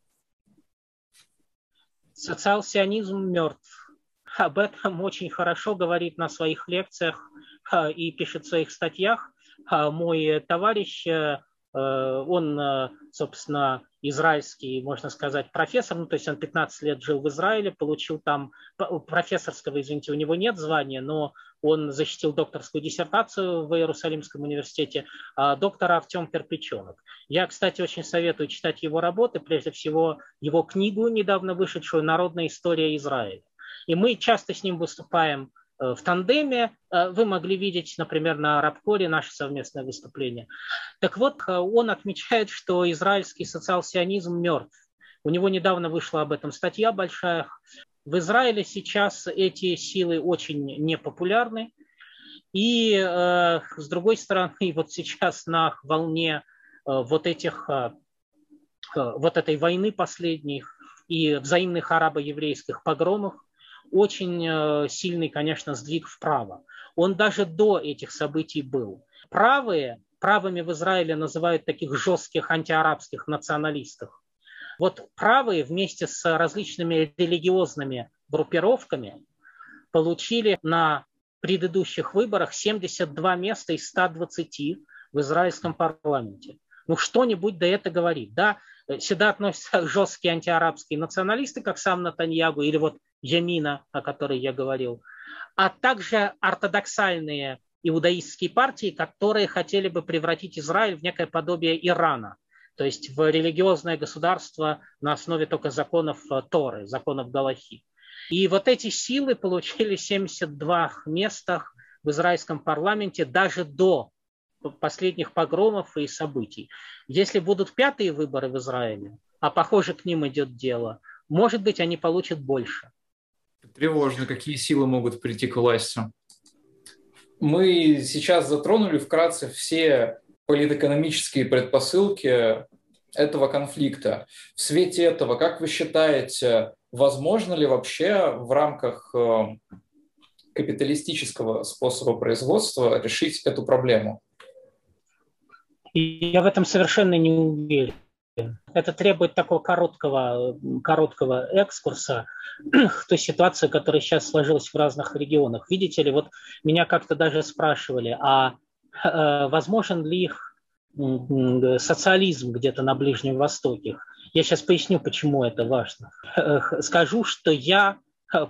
Социал-сионизм мертв. Об этом очень хорошо говорит на своих лекциях и пишет в своих статьях мой товарищ Э, он, э, собственно, израильский, можно сказать, профессор, ну, то есть он 15 лет жил в Израиле, получил там профессорского, извините, у него нет звания, но он защитил докторскую диссертацию в Иерусалимском университете, а доктор Артем Перпеченок. Я, кстати, очень советую читать его работы, прежде всего его книгу, недавно вышедшую «Народная история Израиля». И мы часто с ним выступаем Э, в тандеме. Э, вы могли видеть, например, на Рабкоре наше совместное выступление. Так вот, э, он отмечает, что израильский социал-сионизм мертв. У него недавно вышла об этом статья большая. В Израиле сейчас эти силы очень непопулярны. И с другой стороны, вот сейчас на волне вот этих вот этой войны последних и взаимных арабо-еврейских погромов очень э, сильный, конечно, сдвиг вправо. Он даже до этих событий был. Правые, правыми в Израиле называют таких жестких антиарабских националистов. Вот правые вместе с различными религиозными группировками получили на предыдущих выборах 72 места из 120 в израильском парламенте. Ну, что-нибудь да это говорит. Да, сюда относятся жесткие антиарабские националисты, как сам Натаньягу, или вот Ямина, о которой я говорил, а также ортодоксальные иудаистские партии, которые хотели бы превратить Израиль в некое подобие Ирана, то есть в религиозное государство на основе только законов э, Торы, законов Галахи. И вот эти силы получили 72 местах в израильском парламенте даже до последних погромов и событий. Если будут пятые выборы в Израиле, а похоже к ним идет дело, может быть, они получат больше. Тревожно, какие силы могут прийти к власти. Мы сейчас затронули вкратце все политэкономические предпосылки этого конфликта. В свете этого, как вы считаете, возможно ли вообще в рамках э, капиталистического способа производства решить эту проблему? Я в этом совершенно не уверен. Это требует такого короткого, короткого экскурса в ту ситуацию, которая сейчас сложилась в разных регионах. Видите ли, вот меня как-то даже спрашивали, а э, возможен ли их социализм где-то на Ближнем Востоке? Я сейчас поясню, почему это важно. Скажу, что я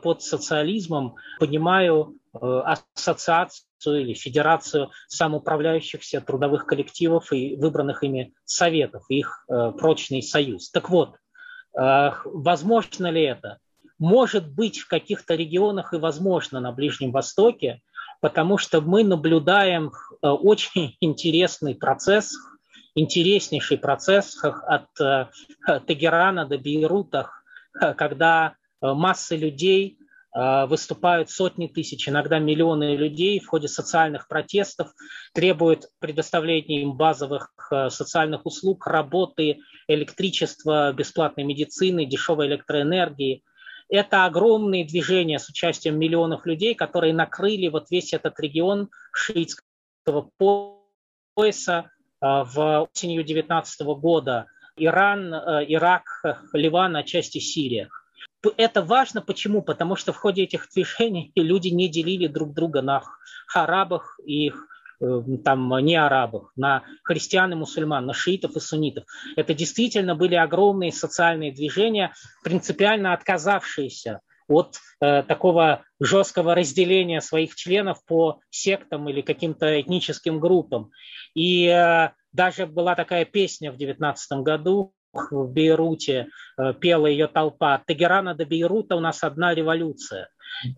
под социализмом понимаю э, ассоциацию или федерацию самоуправляющихся трудовых коллективов и выбранных ими советов, их э, прочный союз. Так вот, э, возможно ли это? Может быть, в каких-то регионах и возможно на Ближнем Востоке, потому что мы наблюдаем э, очень интересный процесс, интереснейший процесс от э, Тегерана до Бейрута, когда э, массы людей выступают сотни тысяч, иногда миллионы людей в ходе социальных протестов, требуют предоставления им базовых а, социальных услуг, работы, электричества, бесплатной медицины, дешевой электроэнергии. Это огромные движения с участием миллионов людей, которые накрыли вот весь этот регион шиитского пояса а, в осенью 2019 года. Иран, Ирак, Ливан, отчасти Сирия. Это важно почему? Потому что в ходе этих движений люди не делили друг друга на арабах и э, там не арабах, на христиан и мусульман, на шиитов и суннитов. Это действительно были огромные социальные движения, принципиально отказавшиеся от э, такого жесткого разделения своих членов по сектам или каким-то этническим группам. И э, даже была такая песня в 19 году, в Бейруте э, пела ее толпа. От Тегерана до Бейрута у нас одна революция.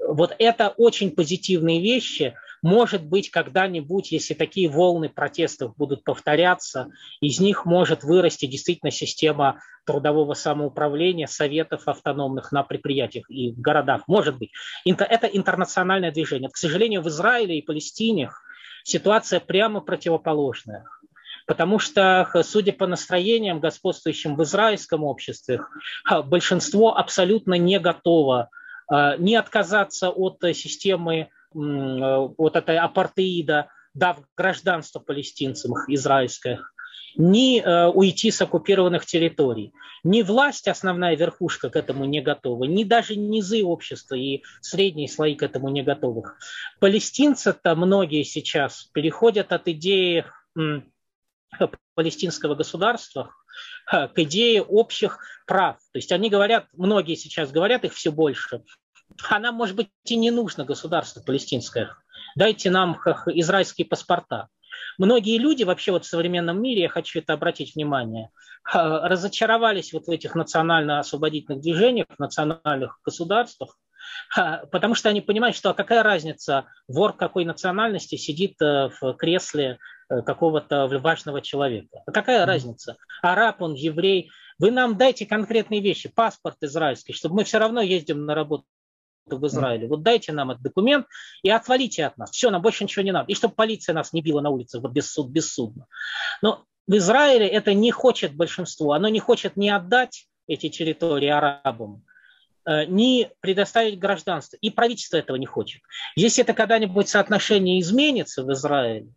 Вот это очень позитивные вещи. Может быть, когда-нибудь, если такие волны протестов будут повторяться, из них может вырасти действительно система трудового самоуправления, советов автономных на предприятиях и городах. Может быть. Это интернациональное движение. К сожалению, в Израиле и Палестине ситуация прямо противоположная. Потому что, судя по настроениям, господствующим в израильском обществе, большинство абсолютно не готово а, не отказаться от системы, от этой апартеида, дав гражданство палестинцам израильское, ни э, уйти с оккупированных территорий. Ни власть, основная верхушка к этому не готова, ни даже низы общества и средние слои к этому не готовы. Палестинцы-то многие сейчас переходят от идеи палестинского государства к идее общих прав. То есть они говорят, многие сейчас говорят, их все больше, а нам, может быть, и не нужно государство палестинское. Дайте нам израильские паспорта. Многие люди вообще вот в современном мире, я хочу это обратить внимание, разочаровались вот в этих национально-освободительных движениях, в национальных государствах, потому что они понимают, что а какая разница, вор какой национальности сидит э, в кресле э, какого-то важного человека. А какая mm-hmm. разница? Араб он, еврей. Вы нам дайте конкретные вещи, паспорт израильский, чтобы мы все равно ездим на работу в Израиле. Вот дайте нам этот документ и отвалите от нас. Все, нам больше ничего не надо. И чтобы полиция нас не била на улице вот без суд, бессудно. Но в Израиле это не хочет большинство. Оно не хочет не отдать эти территории арабам, не предоставить гражданство. И правительство этого не хочет. Если это когда-нибудь соотношение изменится в Израиле,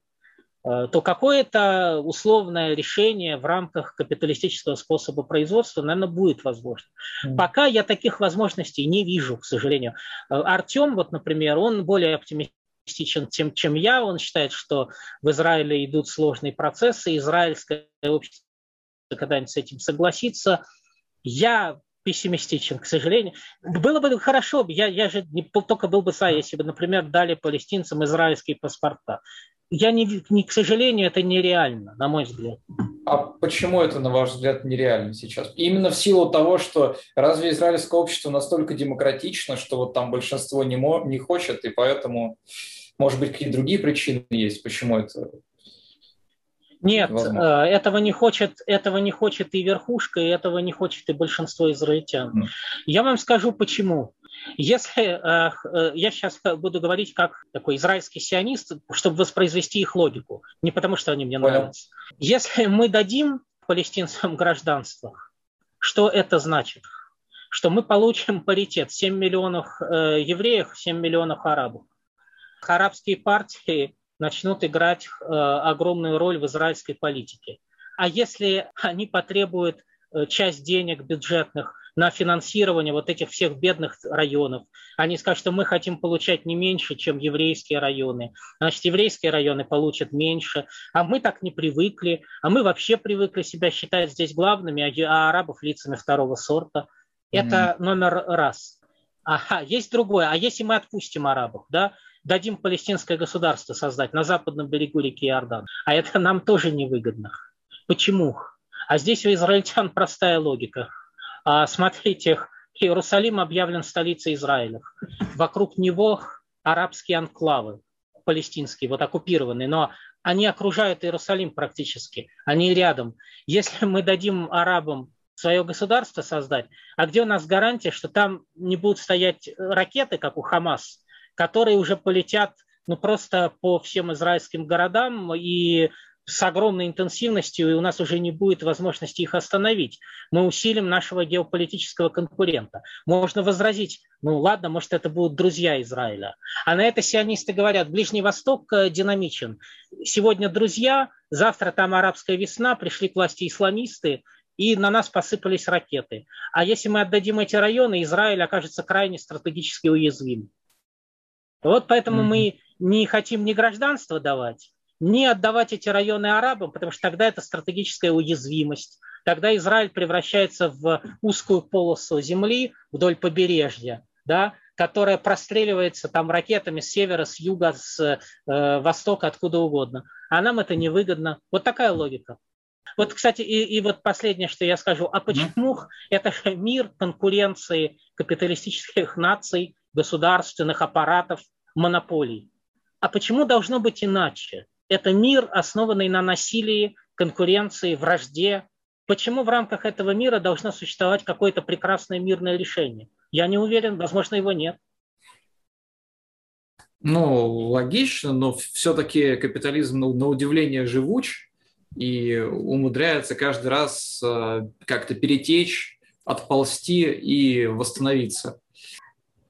Э, то какое-то условное решение в рамках капиталистического способа производства, наверное, будет возможно. Mm. Пока я таких возможностей не вижу, к сожалению. Э, Артем, вот, например, он более оптимистичен, чем, чем я. Он считает, что в Израиле идут сложные процессы, израильское общество когда-нибудь с этим согласится. Я пессимистичен, к сожалению. Было бы хорошо, я, я же не только был бы за, если бы, например, дали палестинцам израильские паспорта я не, не, к сожалению, это нереально, на мой взгляд. А почему это, на ваш взгляд, нереально сейчас? Именно в силу того, что разве израильское общество настолько демократично, что вот там большинство не, мо- не хочет, и поэтому, может быть, какие-то другие причины есть, почему это нет, Возможно. Э, этого не хочет, этого не хочет и верхушка, и этого не хочет и большинство израильтян. Mm. Я вам скажу почему. Если э, э, я сейчас буду говорить как такой израильский сионист, чтобы воспроизвести их логику, не потому что они мне Понял. нравятся. Если мы дадим палестинцам гражданство, что это значит? Что мы получим паритет 7 миллионов евреев, 7 миллионов арабов. Арабские партии начнут играть э, огромную роль в израильской политике. А если они потребуют э, часть денег бюджетных на финансирование вот этих всех бедных районов. Они скажут, что мы хотим получать не меньше, чем еврейские районы. Значит, еврейские районы получат меньше. А мы так не привыкли. А мы вообще привыкли себя считать здесь главными, а, а арабов лицами второго сорта. Это mm-hmm. номер раз. Ага, есть другое. А если мы отпустим арабов, да, дадим палестинское государство создать на западном берегу реки Иордан, а это нам тоже невыгодно. Почему? А здесь у израильтян простая логика. А, смотрите, Иерусалим объявлен столицей Израиля. Вокруг него арабские анклавы, палестинские, вот оккупированные, но они окружают Иерусалим практически, они рядом. Если мы дадим арабам свое государство создать, а где у нас гарантия, что там не будут стоять ракеты, как у Хамас, которые уже полетят ну, просто по всем израильским городам и с огромной интенсивностью, и у нас уже не будет возможности их остановить. Мы усилим нашего геополитического конкурента. Можно возразить, ну ладно, может это будут друзья Израиля. А на это сионисты говорят, Ближний Восток э, динамичен. Сегодня друзья, завтра там арабская весна, пришли к власти исламисты, и на нас посыпались ракеты. А если мы отдадим эти районы, Израиль окажется крайне стратегически уязвим. Вот поэтому mm-hmm. мы не хотим ни гражданство давать, не отдавать эти районы арабам, потому что тогда это стратегическая уязвимость. Тогда Израиль превращается в узкую полосу земли вдоль побережья, да, которая простреливается там ракетами с севера, с юга, с э, востока, откуда угодно. А нам это невыгодно. Вот такая логика. Вот, кстати, и, и вот последнее, что я скажу. А почему mm. это же мир конкуренции капиталистических наций, государственных аппаратов, монополий? А почему должно быть иначе? Это мир, основанный на насилии, конкуренции, вражде. Почему в рамках этого мира должно существовать какое-то прекрасное мирное решение? Я не уверен, возможно, его нет. Ну, логично, но все-таки капитализм на удивление живуч и умудряется каждый раз э, как-то перетечь, отползти и восстановиться.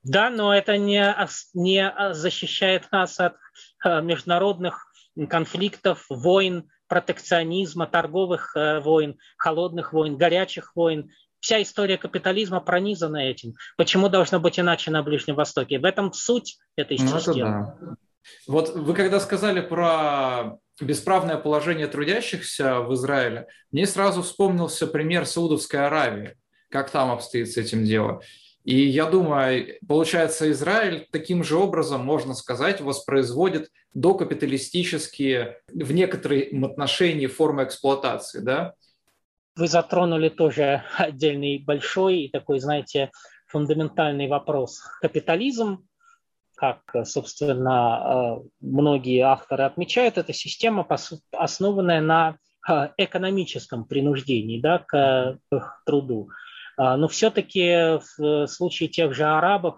Да, но это не, не защищает нас от э, международных конфликтов, войн, протекционизма, торговых э, войн, холодных войн, горячих войн. Вся история капитализма пронизана этим. Почему должно быть иначе на Ближнем Востоке? В этом суть этой ну, системы. Да. Вот вы когда сказали про бесправное положение трудящихся в Израиле, мне сразу вспомнился пример Саудовской Аравии, как там обстоит с этим дело. И я думаю, получается, Израиль таким же образом, можно сказать, воспроизводит докапиталистические в некотором отношении формы эксплуатации, да? Вы затронули тоже отдельный большой и такой, знаете, фундаментальный вопрос. Капитализм, как, собственно, многие авторы отмечают, это система, основанная на экономическом принуждении да, к, к труду. А, но все-таки в случае тех же арабов,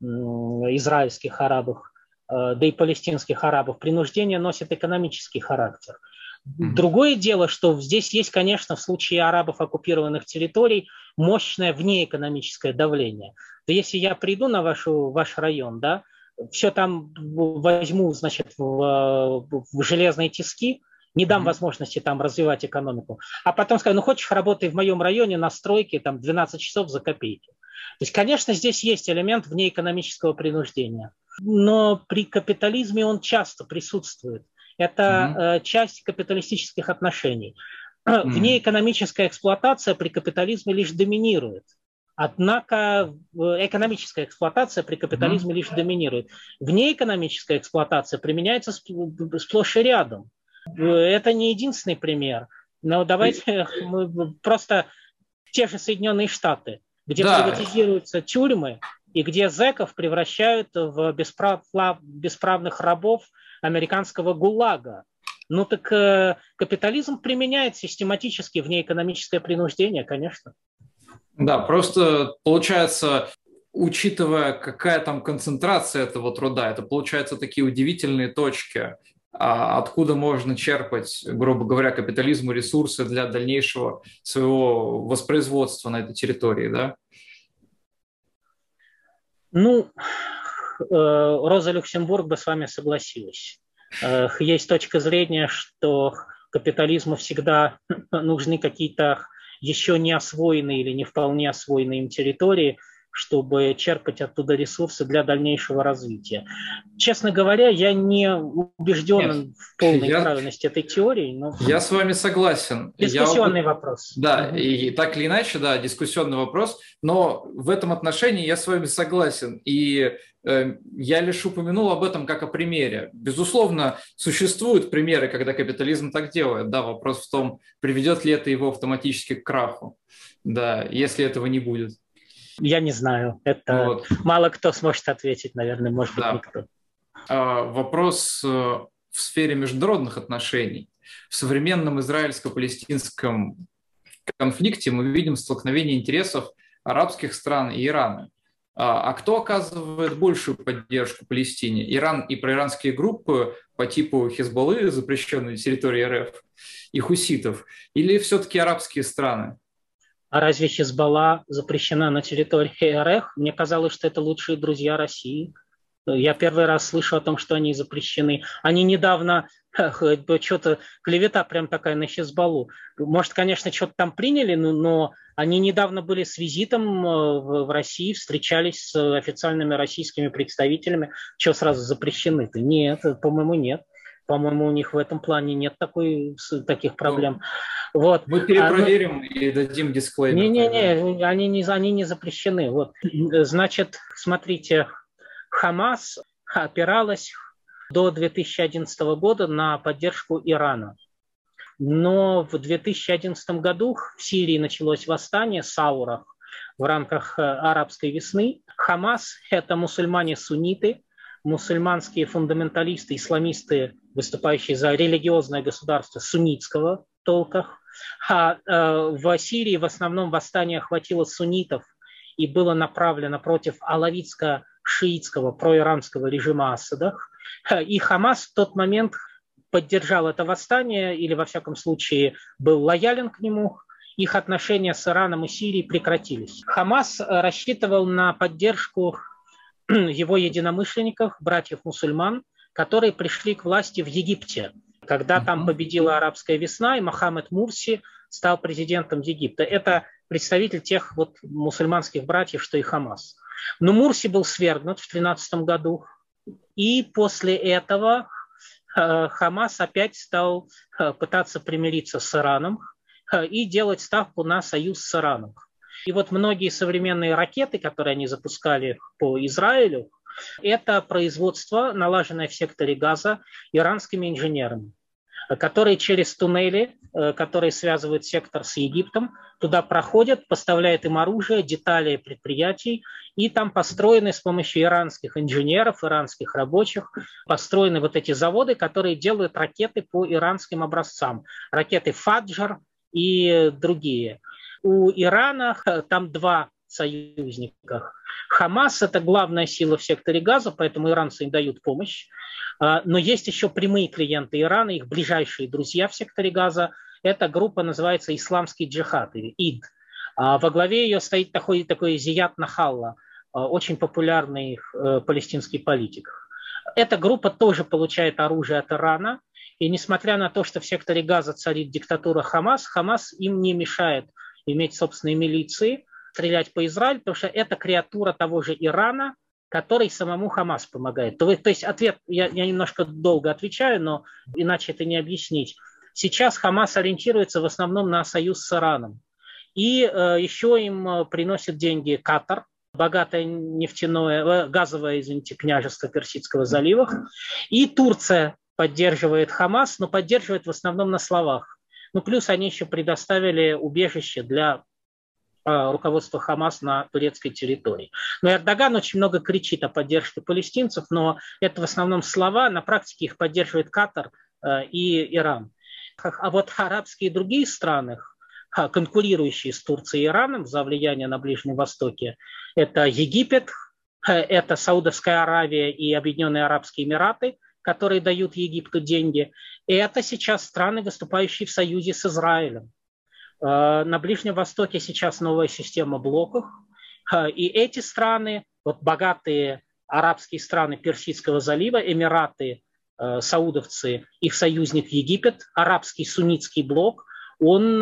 израильских арабов, а, да и палестинских арабов, принуждение носит экономический характер. Другое дело, что здесь есть, конечно, в случае арабов оккупированных территорий мощное внеэкономическое давление. То если я приду на вашу, ваш район, да, все там возьму, значит, в, в железные тиски, не дам mm-hmm. возможности там развивать экономику. А потом скажу, ну хочешь, работай в моем районе на стройке там 12 часов за копейки. То есть, конечно, здесь есть элемент внеэкономического принуждения. Но при капитализме он часто присутствует. Это mm-hmm. часть капиталистических отношений. Mm-hmm. Внеэкономическая эксплуатация при капитализме лишь доминирует. Однако экономическая эксплуатация при капитализме mm-hmm. лишь доминирует. Внеэкономическая эксплуатация применяется сплошь и рядом. Это не единственный пример. Но давайте мы просто те же Соединенные Штаты, где да. приватизируются тюрьмы и где зэков превращают в бесправ... бесправных рабов американского ГУЛАГа. Ну так э, капитализм применяет систематически внеэкономическое принуждение, конечно. Да, просто получается, учитывая, какая там концентрация этого труда, это получается такие удивительные точки откуда можно черпать, грубо говоря, капитализму ресурсы для дальнейшего своего воспроизводства на этой территории, да? Ну, э, Роза Люксембург бы с вами согласилась. Э, есть точка зрения, что капитализму всегда нужны какие-то еще не освоенные или не вполне освоенные им территории – чтобы черпать оттуда ресурсы для дальнейшего развития. Честно говоря, я не убежден Нет, в полной я, правильности этой теории. Но... Я с вами согласен. Дискуссионный я, вопрос. Да, угу. и так или иначе, да, дискуссионный вопрос, но в этом отношении я с вами согласен. И э, я лишь упомянул об этом как о примере. Безусловно, существуют примеры, когда капитализм так делает. Да, вопрос в том, приведет ли это его автоматически к краху. Да, если этого не будет. Я не знаю. Это вот. мало кто сможет ответить, наверное, может быть, да. никто. А, вопрос э, в сфере международных отношений. В современном израильско-палестинском конфликте мы видим столкновение интересов арабских стран и Ирана. А, а кто оказывает большую поддержку Палестине? Иран и проиранские группы по типу Хизбаллы, запрещенной на территории РФ, и хуситов? Или все-таки арабские страны? А разве Хизбалла запрещена на территории РФ? Мне казалось, что это лучшие друзья России. Я первый раз слышу о том, что они запрещены. Они недавно, что-то клевета прям такая на Хизбаллу. Может, конечно, что-то там приняли, но, но они недавно были с визитом э, в России, встречались с официальными российскими представителями. Что сразу запрещены-то? Нет, по-моему, нет. По-моему, у них в этом плане нет такой, таких проблем. Ну, вот. Мы перепроверим а, и дадим дисклеймер. Не-не-не, они не, они не запрещены. Вот. Значит, смотрите, Хамас опиралась до 2011 года на поддержку Ирана. Но в 2011 году в Сирии началось восстание Саурах в рамках э, арабской весны. Хамас – это мусульмане-сунниты, мусульманские фундаменталисты, исламисты, выступающие за религиозное государство суннитского толка. А э, в Сирии в основном восстание охватило суннитов и было направлено против алавитско-шиитского проиранского режима Асада. И Хамас в тот момент поддержал это восстание или, во всяком случае, был лоялен к нему, их отношения с Ираном и Сирией прекратились. Хамас рассчитывал на поддержку его единомышленников, братьев-мусульман, которые пришли к власти в Египте, когда там победила арабская весна, и Мохаммед Мурси стал президентом Египта. Это представитель тех вот мусульманских братьев, что и Хамас. Но Мурси был свергнут в 13 году, и после этого э, Хамас опять стал э, пытаться примириться с Ираном э, и делать ставку на союз с Ираном. И вот многие современные ракеты, которые они запускали по Израилю, это производство, налаженное в секторе газа иранскими инженерами которые через туннели, э, которые связывают сектор с Египтом, туда проходят, поставляют им оружие, детали предприятий, и там построены с помощью иранских инженеров, иранских рабочих, построены вот эти заводы, которые делают ракеты по иранским образцам. Ракеты «Фаджар» и другие. У Ирана э, там два союзника. Хамас – это главная сила в секторе газа, поэтому иранцы им дают помощь. А, но есть еще прямые клиенты Ирана, их ближайшие друзья в секторе газа. Эта группа называется «Исламский джихад» или ИД. А, во главе ее стоит такой, такой Зият Нахалла, а, очень популярный э, палестинский политик. Эта группа тоже получает оружие от Ирана, и несмотря на то, что в секторе газа царит диктатура Хамас, Хамас им не мешает иметь собственные милиции, стрелять по Израилю, потому что это креатура того же Ирана, который самому Хамас помогает. То, то есть ответ, я, я немножко долго отвечаю, но иначе это не объяснить. Сейчас Хамас ориентируется в основном на союз с Ираном. И э, еще им э, приносит деньги Катар, богатое нефтяное, э, газовое, извините, княжество Персидского залива. И Турция поддерживает Хамас, но поддерживает в основном на словах. Ну, плюс они еще предоставили убежище для Э, руководства Хамас на турецкой территории. Но Эрдоган очень много кричит о поддержке палестинцев, но это в основном слова, на практике их поддерживает Катар э, и Иран. А вот арабские и другие страны, конкурирующие с Турцией и Ираном за влияние на Ближнем Востоке, это Египет, это Саудовская Аравия и Объединенные Арабские Эмираты, которые дают Египту деньги. И это сейчас страны, выступающие в союзе с Израилем. Э, на Ближнем Востоке сейчас новая система блоков, э, и эти страны, вот богатые арабские страны Персидского залива, Эмираты, э, саудовцы, их союзник Египет, арабский суннитский блок, он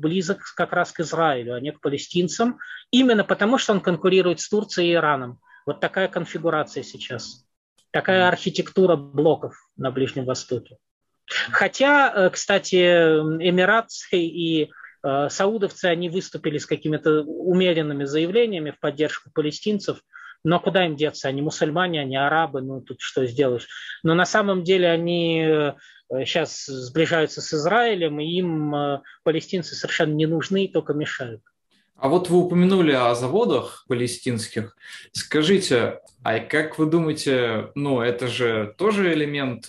близок как раз к Израилю, а не к палестинцам, именно потому что он конкурирует с Турцией и Ираном. Вот такая конфигурация сейчас, такая архитектура блоков на Ближнем Востоке. Хотя, кстати, Эмираты и саудовцы, они выступили с какими-то умеренными заявлениями в поддержку палестинцев, но куда им деться? Они мусульмане, они арабы, ну тут что сделаешь. Но на самом деле они сейчас э, сближаются с Израилем, и им э, палестинцы совершенно не нужны, только мешают. А вот вы упомянули о заводах палестинских. Скажите, а как вы думаете, ну это же тоже элемент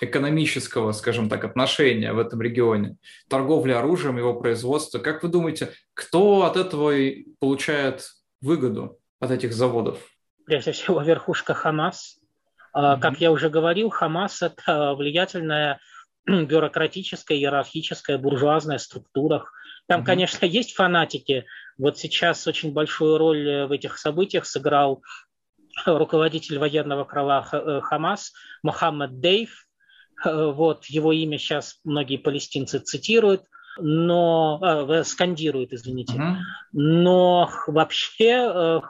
экономического, скажем так, отношения в этом регионе, торговли оружием, его производства. Как вы думаете, кто от этого получает выгоду от этих заводов? Прежде всего, верхушка Хамас. Mm-hmm. Как я уже говорил, Хамас – это влиятельная бюрократическая, иерархическая, буржуазная структура. Там, mm-hmm. конечно, есть фанатики. Вот сейчас очень большую роль в этих событиях сыграл руководитель военного крыла э, Хамас Мохаммед Дейв, Э, вот его имя сейчас многие палестинцы цитируют, но э, скандируют, извините. Uh-huh. Но вообще, э,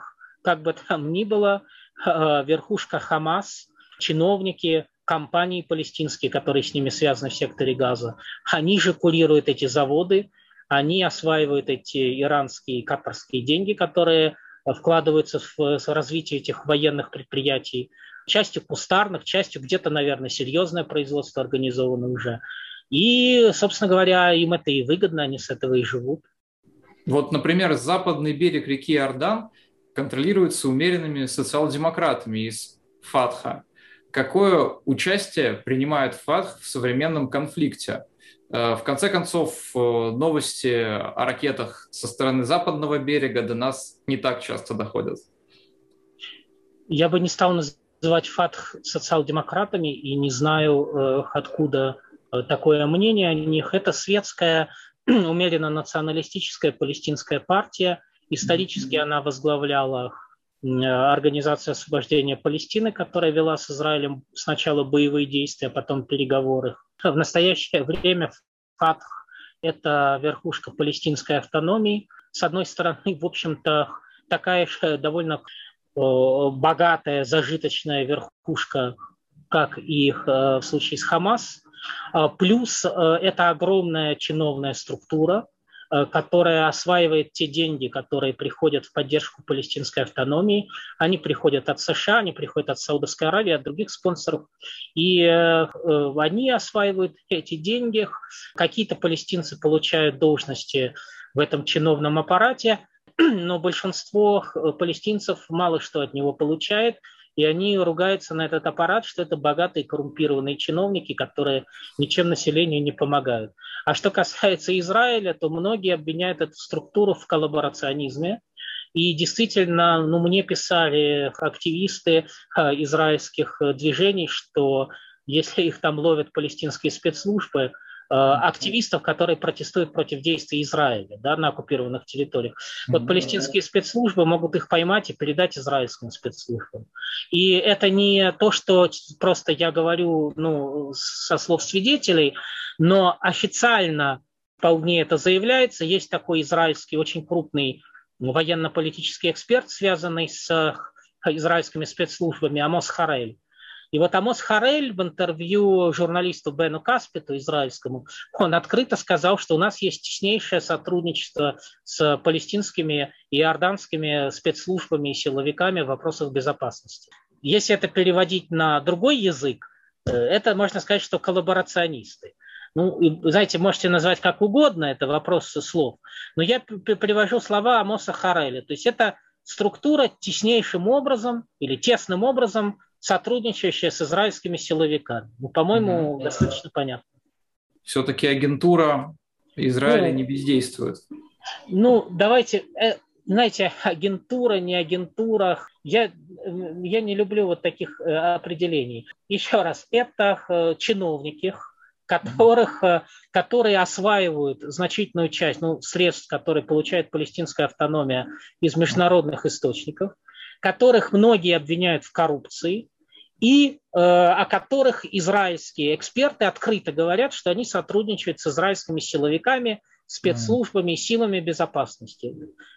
как бы там ни было, э, верхушка Хамас, чиновники, компании палестинские, которые с ними связаны в секторе Газа, они же курируют эти заводы, они осваивают эти иранские и катарские деньги, которые вкладываются в развитие этих военных предприятий частью кустарных, частью где-то, наверное, серьезное производство организовано уже. И, собственно говоря, им это и выгодно, они с этого и живут. Вот, например, западный берег реки Иордан контролируется умеренными социал-демократами из ФАТХа. Какое участие принимает ФАТХ в современном конфликте? Э, в конце концов, э, новости о ракетах со стороны западного берега до нас не так часто доходят. Я бы не стал называть ФАТХ социал-демократами и не знаю, э, откуда такое мнение о них. Это светская, умеренно националистическая палестинская партия. Исторически она возглавляла Организация освобождения Палестины, которая вела с Израилем сначала боевые действия, а потом переговоры. В настоящее время ФАТХ – это верхушка палестинской автономии. С одной стороны, в общем-то, такая же довольно богатая, зажиточная верхушка, как и в случае с Хамас. А плюс это огромная чиновная структура, Э, которая осваивает те деньги, которые приходят в поддержку палестинской автономии. Они приходят от США, они приходят от Саудовской Аравии, от других спонсоров. И э, э, они осваивают эти деньги. Какие-то палестинцы получают должности в этом чиновном аппарате, но большинство палестинцев мало что от него получает – и они ругаются на этот аппарат, что это богатые коррумпированные чиновники, которые ничем населению не помогают. А что касается Израиля, то многие обвиняют эту структуру в коллаборационизме. И действительно, ну, мне писали активисты а, израильских движений, что если их там ловят палестинские спецслужбы, Э, активистов, которые протестуют против действий Израиля да, на оккупированных территориях. Вот палестинские спецслужбы могут их поймать и передать израильским спецслужбам. И это не то, что просто я говорю ну, со слов свидетелей, но официально вполне это заявляется. Есть такой израильский очень крупный военно-политический эксперт, связанный с израильскими спецслужбами, Амос Харель. И вот Амос Харель в интервью журналисту Бену Каспиту, израильскому, он открыто сказал, что у нас есть теснейшее сотрудничество с палестинскими и иорданскими спецслужбами и силовиками в вопросах безопасности. Если это переводить на другой язык, э, это можно сказать, что коллаборационисты. Ну, знаете, можете назвать как угодно, это вопрос слов, но я привожу слова Амоса Хареля. То есть это структура теснейшим образом или тесным образом сотрудничающая с израильскими силовиками. Ну, по-моему, mm-hmm. достаточно понятно. Все-таки агентура Израиля ну, не бездействует. Ну, давайте, э, знаете, агентура, не агентура. Я, я не люблю вот таких э, определений. Еще раз, это э, чиновники, которых, которые осваивают значительную часть ну, средств, которые получает палестинская автономия из международных источников, которых многие обвиняют в коррупции, и э, о которых израильские эксперты открыто говорят, что они сотрудничают с израильскими силовиками, спецслужбами и силами безопасности.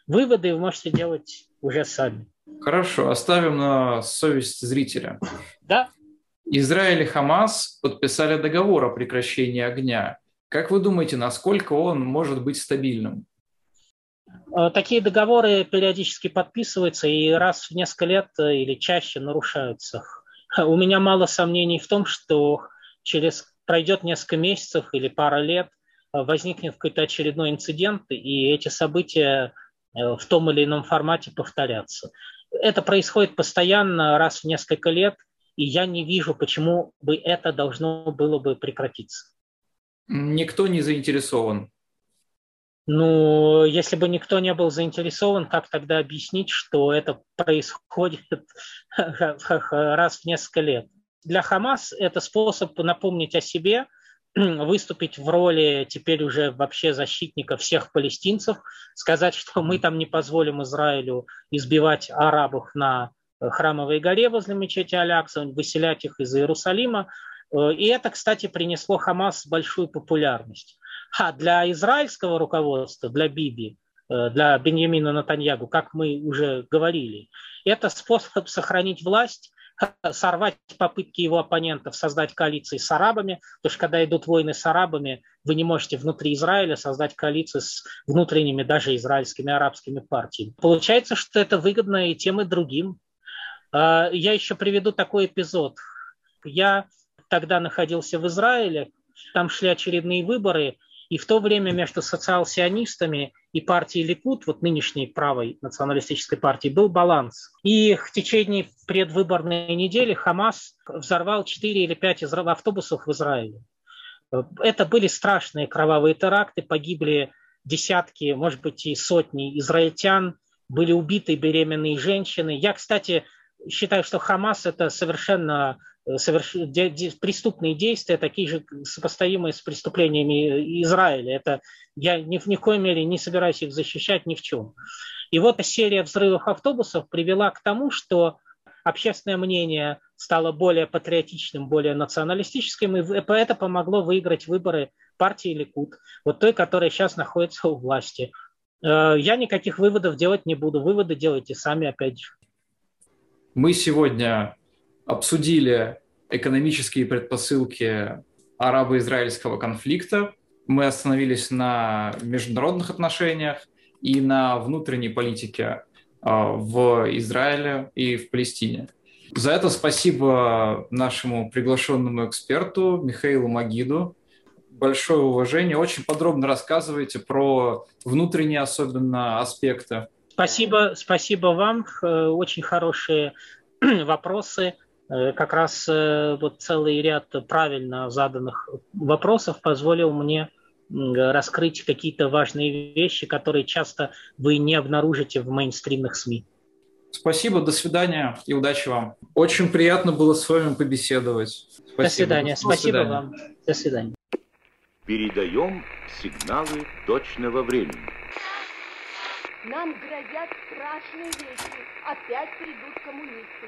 Выводы вы можете делать уже сами. Хорошо, оставим на совесть зрителя. Да. Израиль и Хамас подписали договор о прекращении огня. Как вы думаете, насколько он может быть стабильным? Э, такие договоры периодически подписываются и раз в несколько лет э, или чаще нарушаются. У меня мало сомнений в том, что через пройдет несколько месяцев или пара лет, э, возникнет какой-то очередной инцидент, и эти события э, в том или ином формате повторятся. Это происходит постоянно, раз в несколько лет, и я не вижу, почему бы это должно было бы прекратиться. Никто не заинтересован ну, если бы никто не был заинтересован, как тогда объяснить, что это происходит раз в несколько лет? Для Хамас это способ напомнить о себе, выступить в роли теперь уже вообще защитника всех палестинцев, сказать, что мы там не позволим Израилю избивать арабов на храмовой горе возле мечети Алякса, выселять их из Иерусалима. Э, и это, кстати, принесло Хамас большую популярность. А для израильского руководства, для Биби, э, для Беньямина Натаньягу, как мы уже говорили, это способ сохранить власть, сорвать попытки его оппонентов создать коалиции с арабами, потому что когда идут войны с арабами, вы не можете внутри Израиля создать коалиции с внутренними, даже израильскими арабскими партиями. Получается, что это выгодно и тем, и другим. А, я еще приведу такой эпизод. Я тогда находился в Израиле, там шли очередные выборы, и в то время между социал-сионистами и партией Ликут, вот нынешней правой националистической партии, был баланс. И в течение предвыборной недели Хамас взорвал 4 или 5 автобусов в Израиле. Это были страшные кровавые теракты, погибли десятки, может быть, и сотни израильтян, были убиты беременные женщины. Я, кстати, считаю, что Хамас это совершенно соверш... де... Де... преступные действия, такие же сопоставимые с преступлениями Израиля. Это я ни в, ни в коей мере не собираюсь их защищать ни в чем. И вот серия взрывов автобусов привела к тому, что общественное мнение стало более патриотичным, более националистическим, и это помогло выиграть выборы партии Ликут, вот той, которая сейчас находится у власти. Э, я никаких выводов делать не буду. Выводы делайте сами, опять же. Мы сегодня обсудили экономические предпосылки арабо-израильского конфликта. Мы остановились на международных отношениях и на внутренней политике а, в Израиле и в Палестине. За это спасибо нашему приглашенному эксперту Михаилу Магиду. Большое уважение. Очень подробно рассказываете про внутренние особенно аспекты. Спасибо, спасибо вам. Э, очень хорошие вопросы. Э, как раз э, вот целый ряд правильно заданных вопросов позволил мне раскрыть какие-то важные вещи, которые часто вы не обнаружите в мейнстримных СМИ. Спасибо, до свидания и удачи вам. Очень приятно было с вами побеседовать. Спасибо. До свидания. До Спасибо свидания. вам. До свидания. Передаем сигналы точного времени. Нам грозят страшные вещи. Опять придут коммунисты.